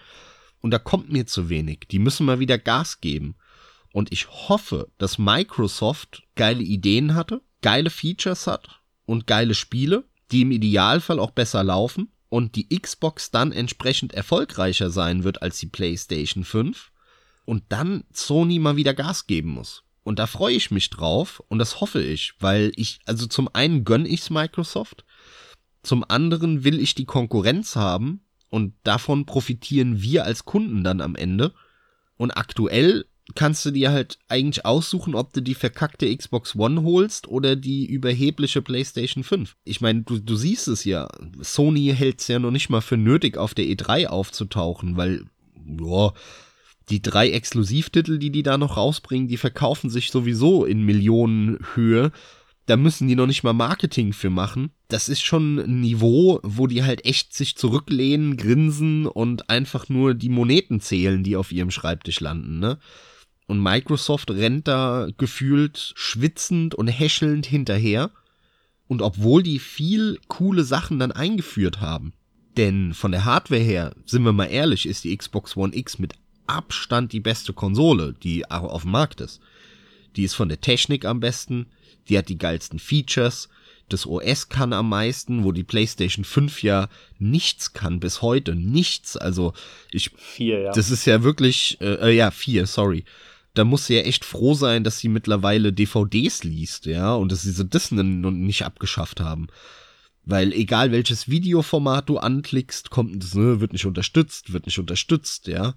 und da kommt mir zu wenig. Die müssen mal wieder Gas geben. Und ich hoffe, dass Microsoft geile Ideen hatte, geile Features hat und geile Spiele die im Idealfall auch besser laufen und die Xbox dann entsprechend erfolgreicher sein wird als die PlayStation 5 und dann Sony mal wieder Gas geben muss. Und da freue ich mich drauf und das hoffe ich, weil ich, also zum einen gönne ich's Microsoft, zum anderen will ich die Konkurrenz haben und davon profitieren wir als Kunden dann am Ende. Und aktuell kannst du dir halt eigentlich aussuchen, ob du die verkackte Xbox One holst oder die überhebliche PlayStation 5. Ich meine, du, du siehst es ja. Sony hält es ja noch nicht mal für nötig, auf der E3 aufzutauchen, weil, ja, die drei Exklusivtitel, die die da noch rausbringen, die verkaufen sich sowieso in Millionenhöhe. Da müssen die noch nicht mal Marketing für machen. Das ist schon ein Niveau, wo die halt echt sich zurücklehnen, grinsen und einfach nur die Moneten zählen, die auf ihrem Schreibtisch landen, ne? Und Microsoft rennt da gefühlt schwitzend und häschelnd hinterher. Und obwohl die viel coole Sachen dann eingeführt haben, denn von der Hardware her, sind wir mal ehrlich, ist die Xbox One X mit Abstand die beste Konsole, die auf dem Markt ist. Die ist von der Technik am besten, die hat die geilsten Features, das OS kann am meisten, wo die PlayStation 5 ja nichts kann bis heute, nichts. Also ich, vier, ja. das ist ja wirklich, äh, äh ja vier, sorry da muss sie ja echt froh sein, dass sie mittlerweile DVDs liest, ja, und dass sie so das nicht abgeschafft haben. Weil egal welches Videoformat du anklickst, kommt das, ne, wird nicht unterstützt, wird nicht unterstützt, ja.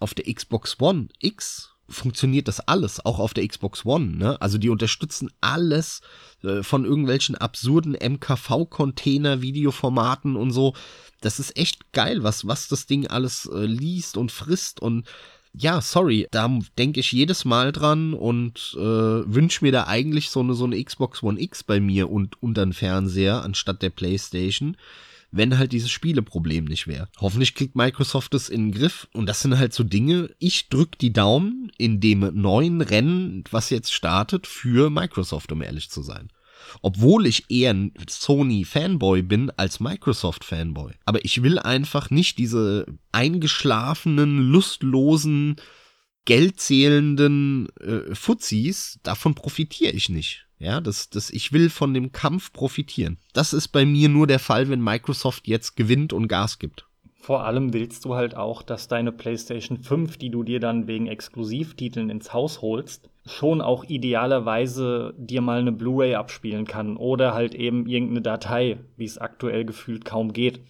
Auf der Xbox One X funktioniert das alles, auch auf der Xbox One, ne? Also die unterstützen alles äh, von irgendwelchen absurden MKV-Container, Videoformaten und so. Das ist echt geil, was, was das Ding alles äh, liest und frisst und ja, sorry, da denke ich jedes Mal dran und äh, wünsche mir da eigentlich so eine, so eine Xbox One X bei mir und unter den Fernseher anstatt der PlayStation, wenn halt dieses Spieleproblem nicht wäre. Hoffentlich kriegt Microsoft es in den Griff und das sind halt so Dinge, ich drück die Daumen in dem neuen Rennen, was jetzt startet, für Microsoft, um ehrlich zu sein. Obwohl ich eher ein Sony-Fanboy bin als Microsoft-Fanboy. Aber ich will einfach nicht diese eingeschlafenen, lustlosen, geldzählenden äh, Fuzis, davon profitiere ich nicht. Ja, das, das, ich will von dem Kampf profitieren. Das ist bei mir nur der Fall, wenn Microsoft jetzt gewinnt und Gas gibt. Vor allem willst du halt auch, dass deine PlayStation 5, die du dir dann wegen Exklusivtiteln ins Haus holst, schon auch idealerweise dir mal eine Blu-ray abspielen kann oder halt eben irgendeine Datei, wie es aktuell gefühlt kaum geht.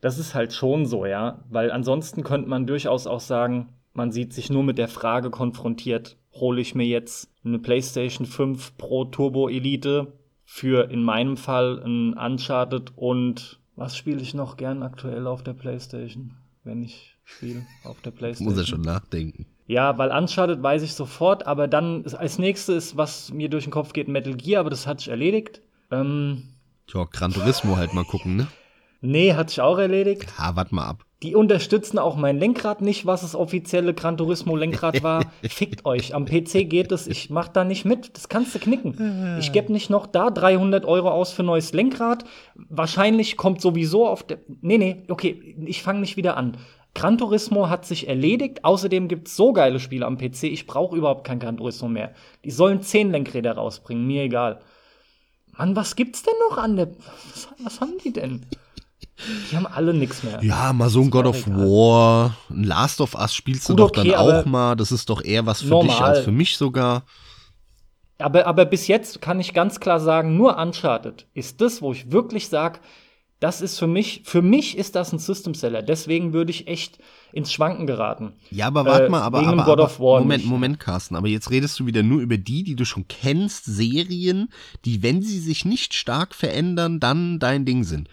Das ist halt schon so, ja, weil ansonsten könnte man durchaus auch sagen, man sieht sich nur mit der Frage konfrontiert, hole ich mir jetzt eine PlayStation 5 Pro Turbo Elite für in meinem Fall ein Uncharted und was spiele ich noch gern aktuell auf der PlayStation, wenn ich spiele auf der PlayStation? Muss er schon nachdenken. Ja, weil Uncharted weiß ich sofort, aber dann als nächstes, was mir durch den Kopf geht, Metal Gear, aber das hat sich erledigt. Ähm, Tja, Gran Turismo halt mal gucken, ne? Nee, hat sich auch erledigt. Ja, warte mal ab. Die unterstützen auch mein Lenkrad nicht, was das offizielle Gran Turismo Lenkrad war. Fickt euch. Am PC geht es. Ich mach da nicht mit. Das kannst du knicken. Ich gebe nicht noch da 300 Euro aus für neues Lenkrad. Wahrscheinlich kommt sowieso auf der. Nee, nee, okay. Ich fange nicht wieder an. Gran Turismo hat sich erledigt. Außerdem gibt es so geile Spiele am PC. Ich brauche überhaupt kein Gran Turismo mehr. Die sollen 10 Lenkräder rausbringen. Mir egal. Mann, was gibt's denn noch an der. Was, was haben die denn? Die haben alle nichts mehr. Ja, mal so ein God of. War. Ein Last of Us spielst Gut, du doch okay, dann auch mal. Das ist doch eher was für normal. dich als für mich sogar. Aber, aber bis jetzt kann ich ganz klar sagen, nur Uncharted ist das, wo ich wirklich sage, das ist für mich, für mich ist das ein System Seller. Deswegen würde ich echt ins Schwanken geraten. Ja, aber warte mal, aber, aber, aber Moment, nicht. Moment, Carsten. Aber jetzt redest du wieder nur über die, die du schon kennst, Serien, die, wenn sie sich nicht stark verändern, dann dein Ding sind.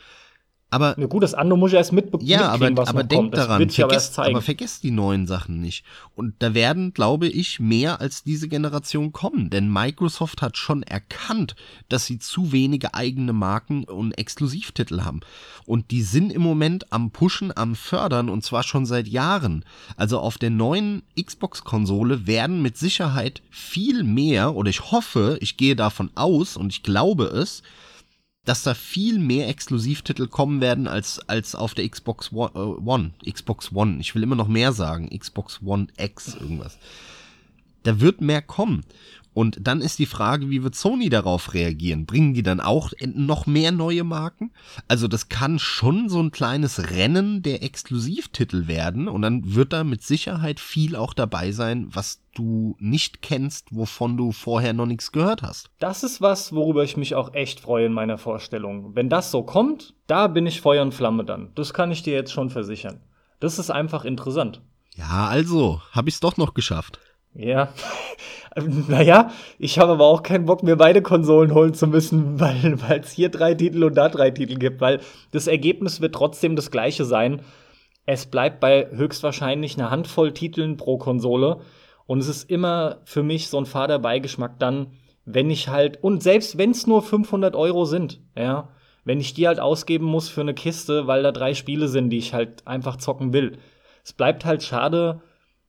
Aber ja, gut, das andere muss ich erst mit ja, aber, was aber noch denk kommt. Das daran, aber vergesst, zeigen. aber vergesst die neuen Sachen nicht. Und da werden, glaube ich, mehr als diese Generation kommen. Denn Microsoft hat schon erkannt, dass sie zu wenige eigene Marken und Exklusivtitel haben. Und die sind im Moment am Pushen, am Fördern und zwar schon seit Jahren. Also auf der neuen Xbox-Konsole werden mit Sicherheit viel mehr, oder ich hoffe, ich gehe davon aus und ich glaube es, dass da viel mehr Exklusivtitel kommen werden als, als auf der Xbox One, äh, One. Xbox One. Ich will immer noch mehr sagen. Xbox One X irgendwas. Da wird mehr kommen. Und dann ist die Frage, wie wird Sony darauf reagieren? Bringen die dann auch noch mehr neue Marken? Also das kann schon so ein kleines Rennen der Exklusivtitel werden und dann wird da mit Sicherheit viel auch dabei sein, was du nicht kennst, wovon du vorher noch nichts gehört hast. Das ist was, worüber ich mich auch echt freue in meiner Vorstellung. Wenn das so kommt, da bin ich Feuer und Flamme dann. Das kann ich dir jetzt schon versichern. Das ist einfach interessant. Ja, also, hab ich's doch noch geschafft. Ja. naja, ich habe aber auch keinen Bock, mir beide Konsolen holen zu müssen, weil es hier drei Titel und da drei Titel gibt, weil das Ergebnis wird trotzdem das gleiche sein. Es bleibt bei höchstwahrscheinlich einer Handvoll Titeln pro Konsole. Und es ist immer für mich so ein fader Beigeschmack dann, wenn ich halt, und selbst wenn es nur 500 Euro sind, ja, wenn ich die halt ausgeben muss für eine Kiste, weil da drei Spiele sind, die ich halt einfach zocken will. Es bleibt halt schade.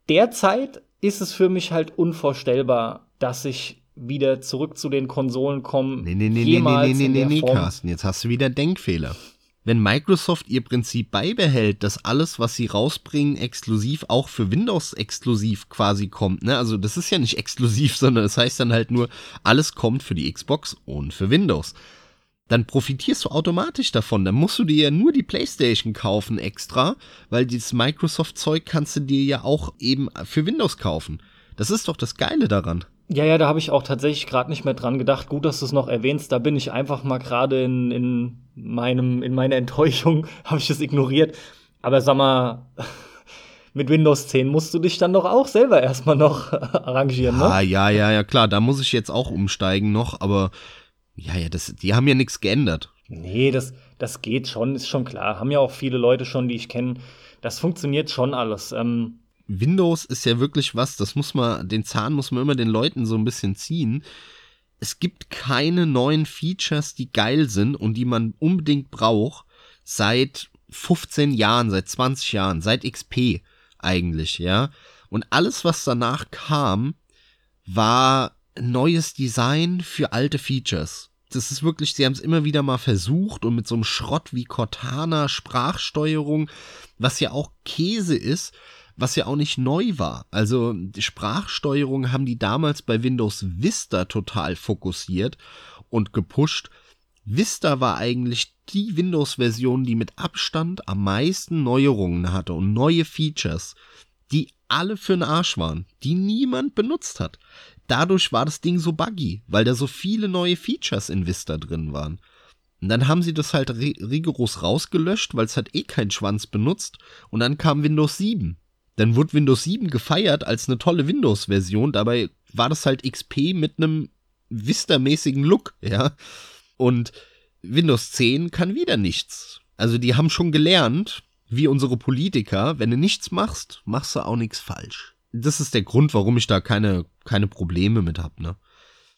Derzeit ist es für mich halt unvorstellbar, dass ich wieder zurück zu den Konsolen komme. Nee, nee, nee, jemals nee, nee, nee, nee, nee, Carsten, jetzt hast du wieder Denkfehler. Wenn Microsoft ihr Prinzip beibehält, dass alles, was sie rausbringen, exklusiv auch für Windows exklusiv quasi kommt, ne? Also das ist ja nicht exklusiv, sondern das heißt dann halt nur, alles kommt für die Xbox und für Windows. Dann profitierst du automatisch davon. Dann musst du dir ja nur die PlayStation kaufen extra, weil dieses Microsoft-Zeug kannst du dir ja auch eben für Windows kaufen. Das ist doch das Geile daran. Ja, ja, da habe ich auch tatsächlich gerade nicht mehr dran gedacht. Gut, dass du es noch erwähnst. Da bin ich einfach mal gerade in, in meinem in meiner Enttäuschung habe ich es ignoriert. Aber sag mal, mit Windows 10 musst du dich dann doch auch selber erstmal noch arrangieren, ne? Ah, ja, ja, ja, klar. Da muss ich jetzt auch umsteigen noch. Aber ja, ja, das, die haben ja nichts geändert. Nee, das, das geht schon, ist schon klar. Haben ja auch viele Leute schon, die ich kenne. Das funktioniert schon alles. Ähm, Windows ist ja wirklich was, das muss man, den Zahn muss man immer den Leuten so ein bisschen ziehen. Es gibt keine neuen Features, die geil sind und die man unbedingt braucht seit 15 Jahren, seit 20 Jahren, seit XP eigentlich, ja. Und alles, was danach kam, war neues Design für alte Features. Das ist wirklich, sie haben es immer wieder mal versucht und mit so einem Schrott wie Cortana Sprachsteuerung, was ja auch Käse ist, was ja auch nicht neu war. Also die Sprachsteuerung haben die damals bei Windows Vista total fokussiert und gepusht. Vista war eigentlich die Windows-Version, die mit Abstand am meisten Neuerungen hatte und neue Features, die alle für den Arsch waren, die niemand benutzt hat. Dadurch war das Ding so buggy, weil da so viele neue Features in Vista drin waren. Und dann haben sie das halt rigoros rausgelöscht, weil es hat eh keinen Schwanz benutzt. Und dann kam Windows 7 dann wurde Windows 7 gefeiert als eine tolle Windows-Version. Dabei war das halt XP mit einem Vista-mäßigen Look, ja. Und Windows 10 kann wieder nichts. Also die haben schon gelernt, wie unsere Politiker, wenn du nichts machst, machst du auch nichts falsch. Das ist der Grund, warum ich da keine, keine Probleme mit hab, ne.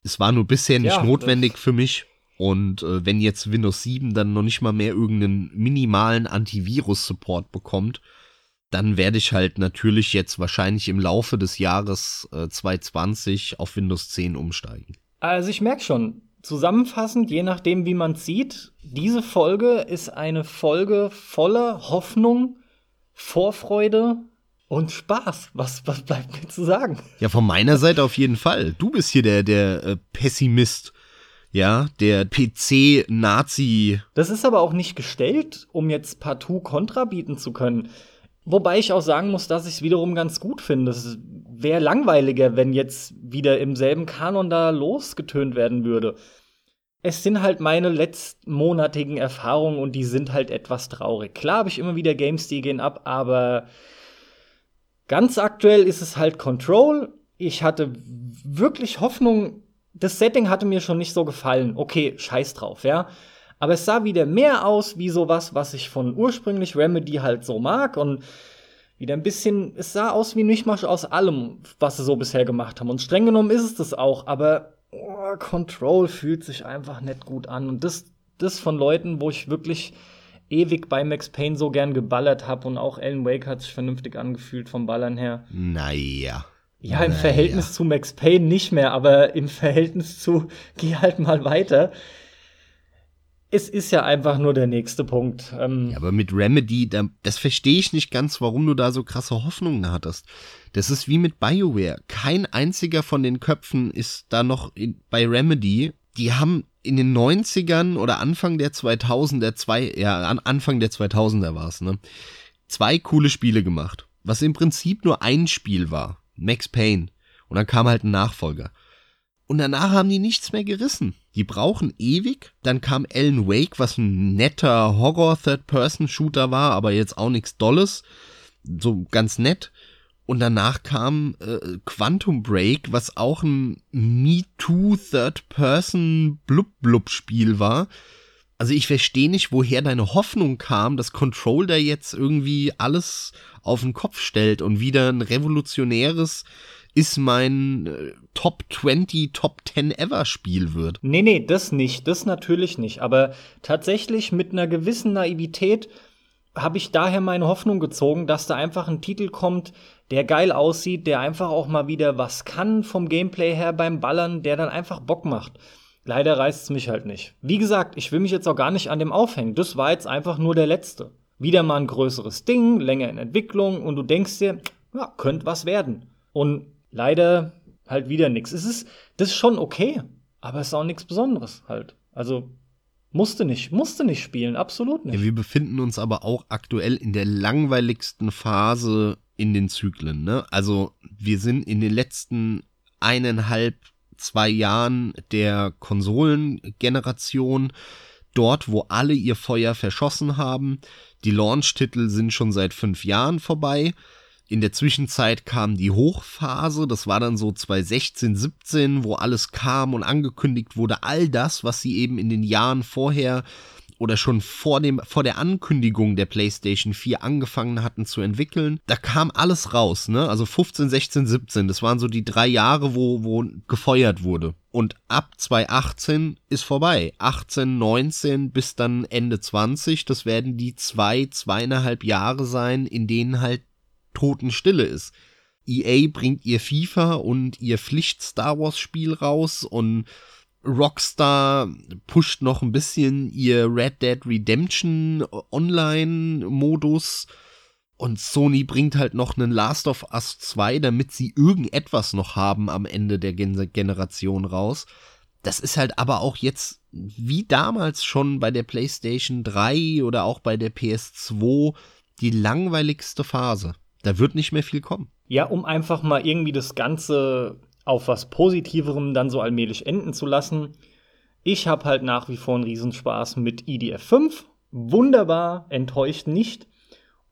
Es war nur bisher nicht ja, notwendig für mich. Und äh, wenn jetzt Windows 7 dann noch nicht mal mehr irgendeinen minimalen Antivirus-Support bekommt, dann werde ich halt natürlich jetzt wahrscheinlich im Laufe des Jahres äh, 2020 auf Windows 10 umsteigen. Also ich merke schon, zusammenfassend, je nachdem wie man sieht, diese Folge ist eine Folge voller Hoffnung, Vorfreude und Spaß. Was, was bleibt mir zu sagen? Ja, von meiner Seite auf jeden Fall. Du bist hier der, der äh, Pessimist. Ja, der PC-Nazi. Das ist aber auch nicht gestellt, um jetzt partout Kontra bieten zu können. Wobei ich auch sagen muss, dass ich es wiederum ganz gut finde. Es wäre langweiliger, wenn jetzt wieder im selben Kanon da losgetönt werden würde. Es sind halt meine letztmonatigen Erfahrungen und die sind halt etwas traurig. Klar habe ich immer wieder Games, die gehen ab, aber ganz aktuell ist es halt Control. Ich hatte wirklich Hoffnung, das Setting hatte mir schon nicht so gefallen. Okay, scheiß drauf, ja. Aber es sah wieder mehr aus wie sowas, was ich von ursprünglich Remedy halt so mag und wieder ein bisschen, es sah aus wie ein Mischmasch aus allem, was sie so bisher gemacht haben. Und streng genommen ist es das auch, aber oh, Control fühlt sich einfach nicht gut an. Und das, das von Leuten, wo ich wirklich ewig bei Max Payne so gern geballert habe und auch Alan Wake hat sich vernünftig angefühlt vom Ballern her. Naja. Ja, im naja. Verhältnis zu Max Payne nicht mehr, aber im Verhältnis zu geh halt mal weiter es ist ja einfach nur der nächste Punkt. Ähm ja, aber mit Remedy, da, das verstehe ich nicht ganz, warum du da so krasse Hoffnungen hattest. Das ist wie mit BioWare. Kein einziger von den Köpfen ist da noch in, bei Remedy. Die haben in den 90ern oder Anfang der 2000er, zwei, ja, an Anfang der 2000er war es, ne? Zwei coole Spiele gemacht. Was im Prinzip nur ein Spiel war. Max Payne. Und dann kam halt ein Nachfolger. Und danach haben die nichts mehr gerissen. Die brauchen ewig. Dann kam Alan Wake, was ein netter Horror-Third-Person-Shooter war, aber jetzt auch nichts Dolles. So ganz nett. Und danach kam äh, Quantum Break, was auch ein Me Too Third-Person Blub-Blub-Spiel war. Also ich verstehe nicht, woher deine Hoffnung kam, dass Control da jetzt irgendwie alles auf den Kopf stellt und wieder ein revolutionäres ist mein äh, Top 20, Top 10 ever Spiel wird. Nee, nee, das nicht, das natürlich nicht. Aber tatsächlich mit einer gewissen Naivität habe ich daher meine Hoffnung gezogen, dass da einfach ein Titel kommt, der geil aussieht, der einfach auch mal wieder was kann vom Gameplay her beim Ballern, der dann einfach Bock macht. Leider reißt es mich halt nicht. Wie gesagt, ich will mich jetzt auch gar nicht an dem aufhängen. Das war jetzt einfach nur der letzte. Wieder mal ein größeres Ding, länger in Entwicklung und du denkst dir, ja, könnte was werden. Und leider halt wieder nichts. Es ist, das ist schon okay, aber es ist auch nichts Besonderes halt. Also musste nicht, musste nicht spielen, absolut nicht. Ja, wir befinden uns aber auch aktuell in der langweiligsten Phase in den Zyklen. Ne? Also wir sind in den letzten eineinhalb, zwei Jahren der Konsolengeneration dort, wo alle ihr Feuer verschossen haben. Die Launch-Titel sind schon seit fünf Jahren vorbei. In der Zwischenzeit kam die Hochphase, das war dann so 2016, 17, wo alles kam und angekündigt wurde, all das, was sie eben in den Jahren vorher oder schon vor dem vor der Ankündigung der PlayStation 4 angefangen hatten zu entwickeln, da kam alles raus, ne? Also 15, 16, 17, das waren so die drei Jahre, wo wo gefeuert wurde. Und ab 2018 ist vorbei. 18, 19 bis dann Ende 20, das werden die zwei, zweieinhalb Jahre sein, in denen halt Totenstille ist. EA bringt ihr FIFA und ihr Pflicht Star Wars Spiel raus und Rockstar pusht noch ein bisschen ihr Red Dead Redemption Online Modus und Sony bringt halt noch einen Last of Us 2, damit sie irgendetwas noch haben am Ende der Gen Generation raus. Das ist halt aber auch jetzt wie damals schon bei der PlayStation 3 oder auch bei der PS2 die langweiligste Phase. Da wird nicht mehr viel kommen. Ja, um einfach mal irgendwie das Ganze auf was Positiverem dann so allmählich enden zu lassen. Ich habe halt nach wie vor einen Riesenspaß mit IDF 5. Wunderbar, enttäuscht nicht.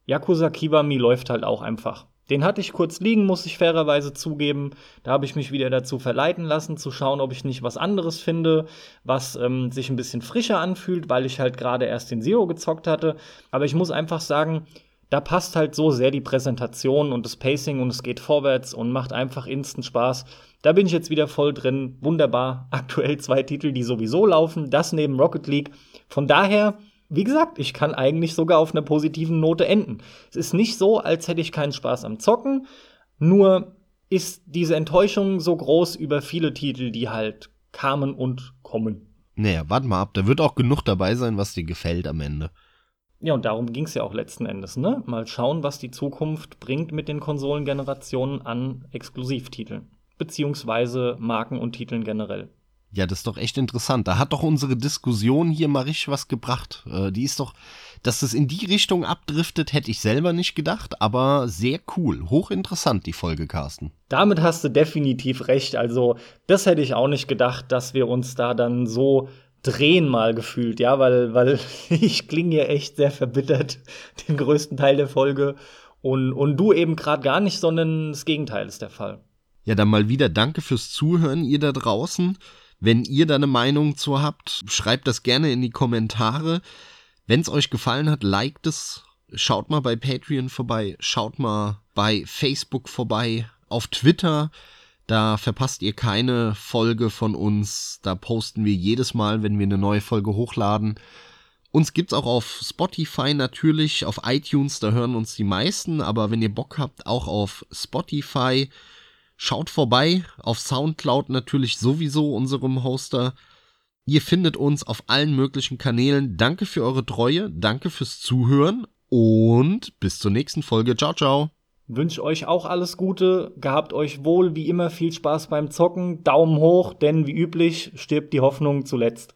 Yakuza Kiwami läuft halt auch einfach. Den hatte ich kurz liegen, muss ich fairerweise zugeben. Da habe ich mich wieder dazu verleiten lassen, zu schauen, ob ich nicht was anderes finde, was ähm, sich ein bisschen frischer anfühlt, weil ich halt gerade erst den Zero gezockt hatte. Aber ich muss einfach sagen, da passt halt so sehr die Präsentation und das Pacing und es geht vorwärts und macht einfach instant Spaß. Da bin ich jetzt wieder voll drin. Wunderbar. Aktuell zwei Titel, die sowieso laufen. Das neben Rocket League. Von daher, wie gesagt, ich kann eigentlich sogar auf einer positiven Note enden. Es ist nicht so, als hätte ich keinen Spaß am Zocken. Nur ist diese Enttäuschung so groß über viele Titel, die halt kamen und kommen. Naja, warte mal ab. Da wird auch genug dabei sein, was dir gefällt am Ende. Ja, und darum ging es ja auch letzten Endes, ne? Mal schauen, was die Zukunft bringt mit den Konsolengenerationen an Exklusivtiteln. Beziehungsweise Marken und Titeln generell. Ja, das ist doch echt interessant. Da hat doch unsere Diskussion hier mal richtig was gebracht. Äh, die ist doch, dass es in die Richtung abdriftet, hätte ich selber nicht gedacht, aber sehr cool. Hochinteressant, die Folge, Carsten. Damit hast du definitiv recht. Also, das hätte ich auch nicht gedacht, dass wir uns da dann so drehen mal gefühlt, ja, weil, weil ich klinge ja echt sehr verbittert den größten Teil der Folge und, und du eben gerade gar nicht, sondern das Gegenteil ist der Fall. Ja, dann mal wieder danke fürs Zuhören, ihr da draußen. Wenn ihr da eine Meinung zu habt, schreibt das gerne in die Kommentare. Wenn es euch gefallen hat, liked es. Schaut mal bei Patreon vorbei, schaut mal bei Facebook vorbei, auf Twitter. Da verpasst ihr keine Folge von uns. Da posten wir jedes Mal, wenn wir eine neue Folge hochladen. Uns gibt's auch auf Spotify natürlich, auf iTunes, da hören uns die meisten, aber wenn ihr Bock habt, auch auf Spotify, schaut vorbei, auf Soundcloud natürlich sowieso unserem Hoster. Ihr findet uns auf allen möglichen Kanälen. Danke für eure Treue, danke fürs Zuhören und bis zur nächsten Folge. Ciao, ciao. Wünsche euch auch alles Gute, gehabt euch wohl, wie immer viel Spaß beim Zocken, Daumen hoch, denn wie üblich stirbt die Hoffnung zuletzt.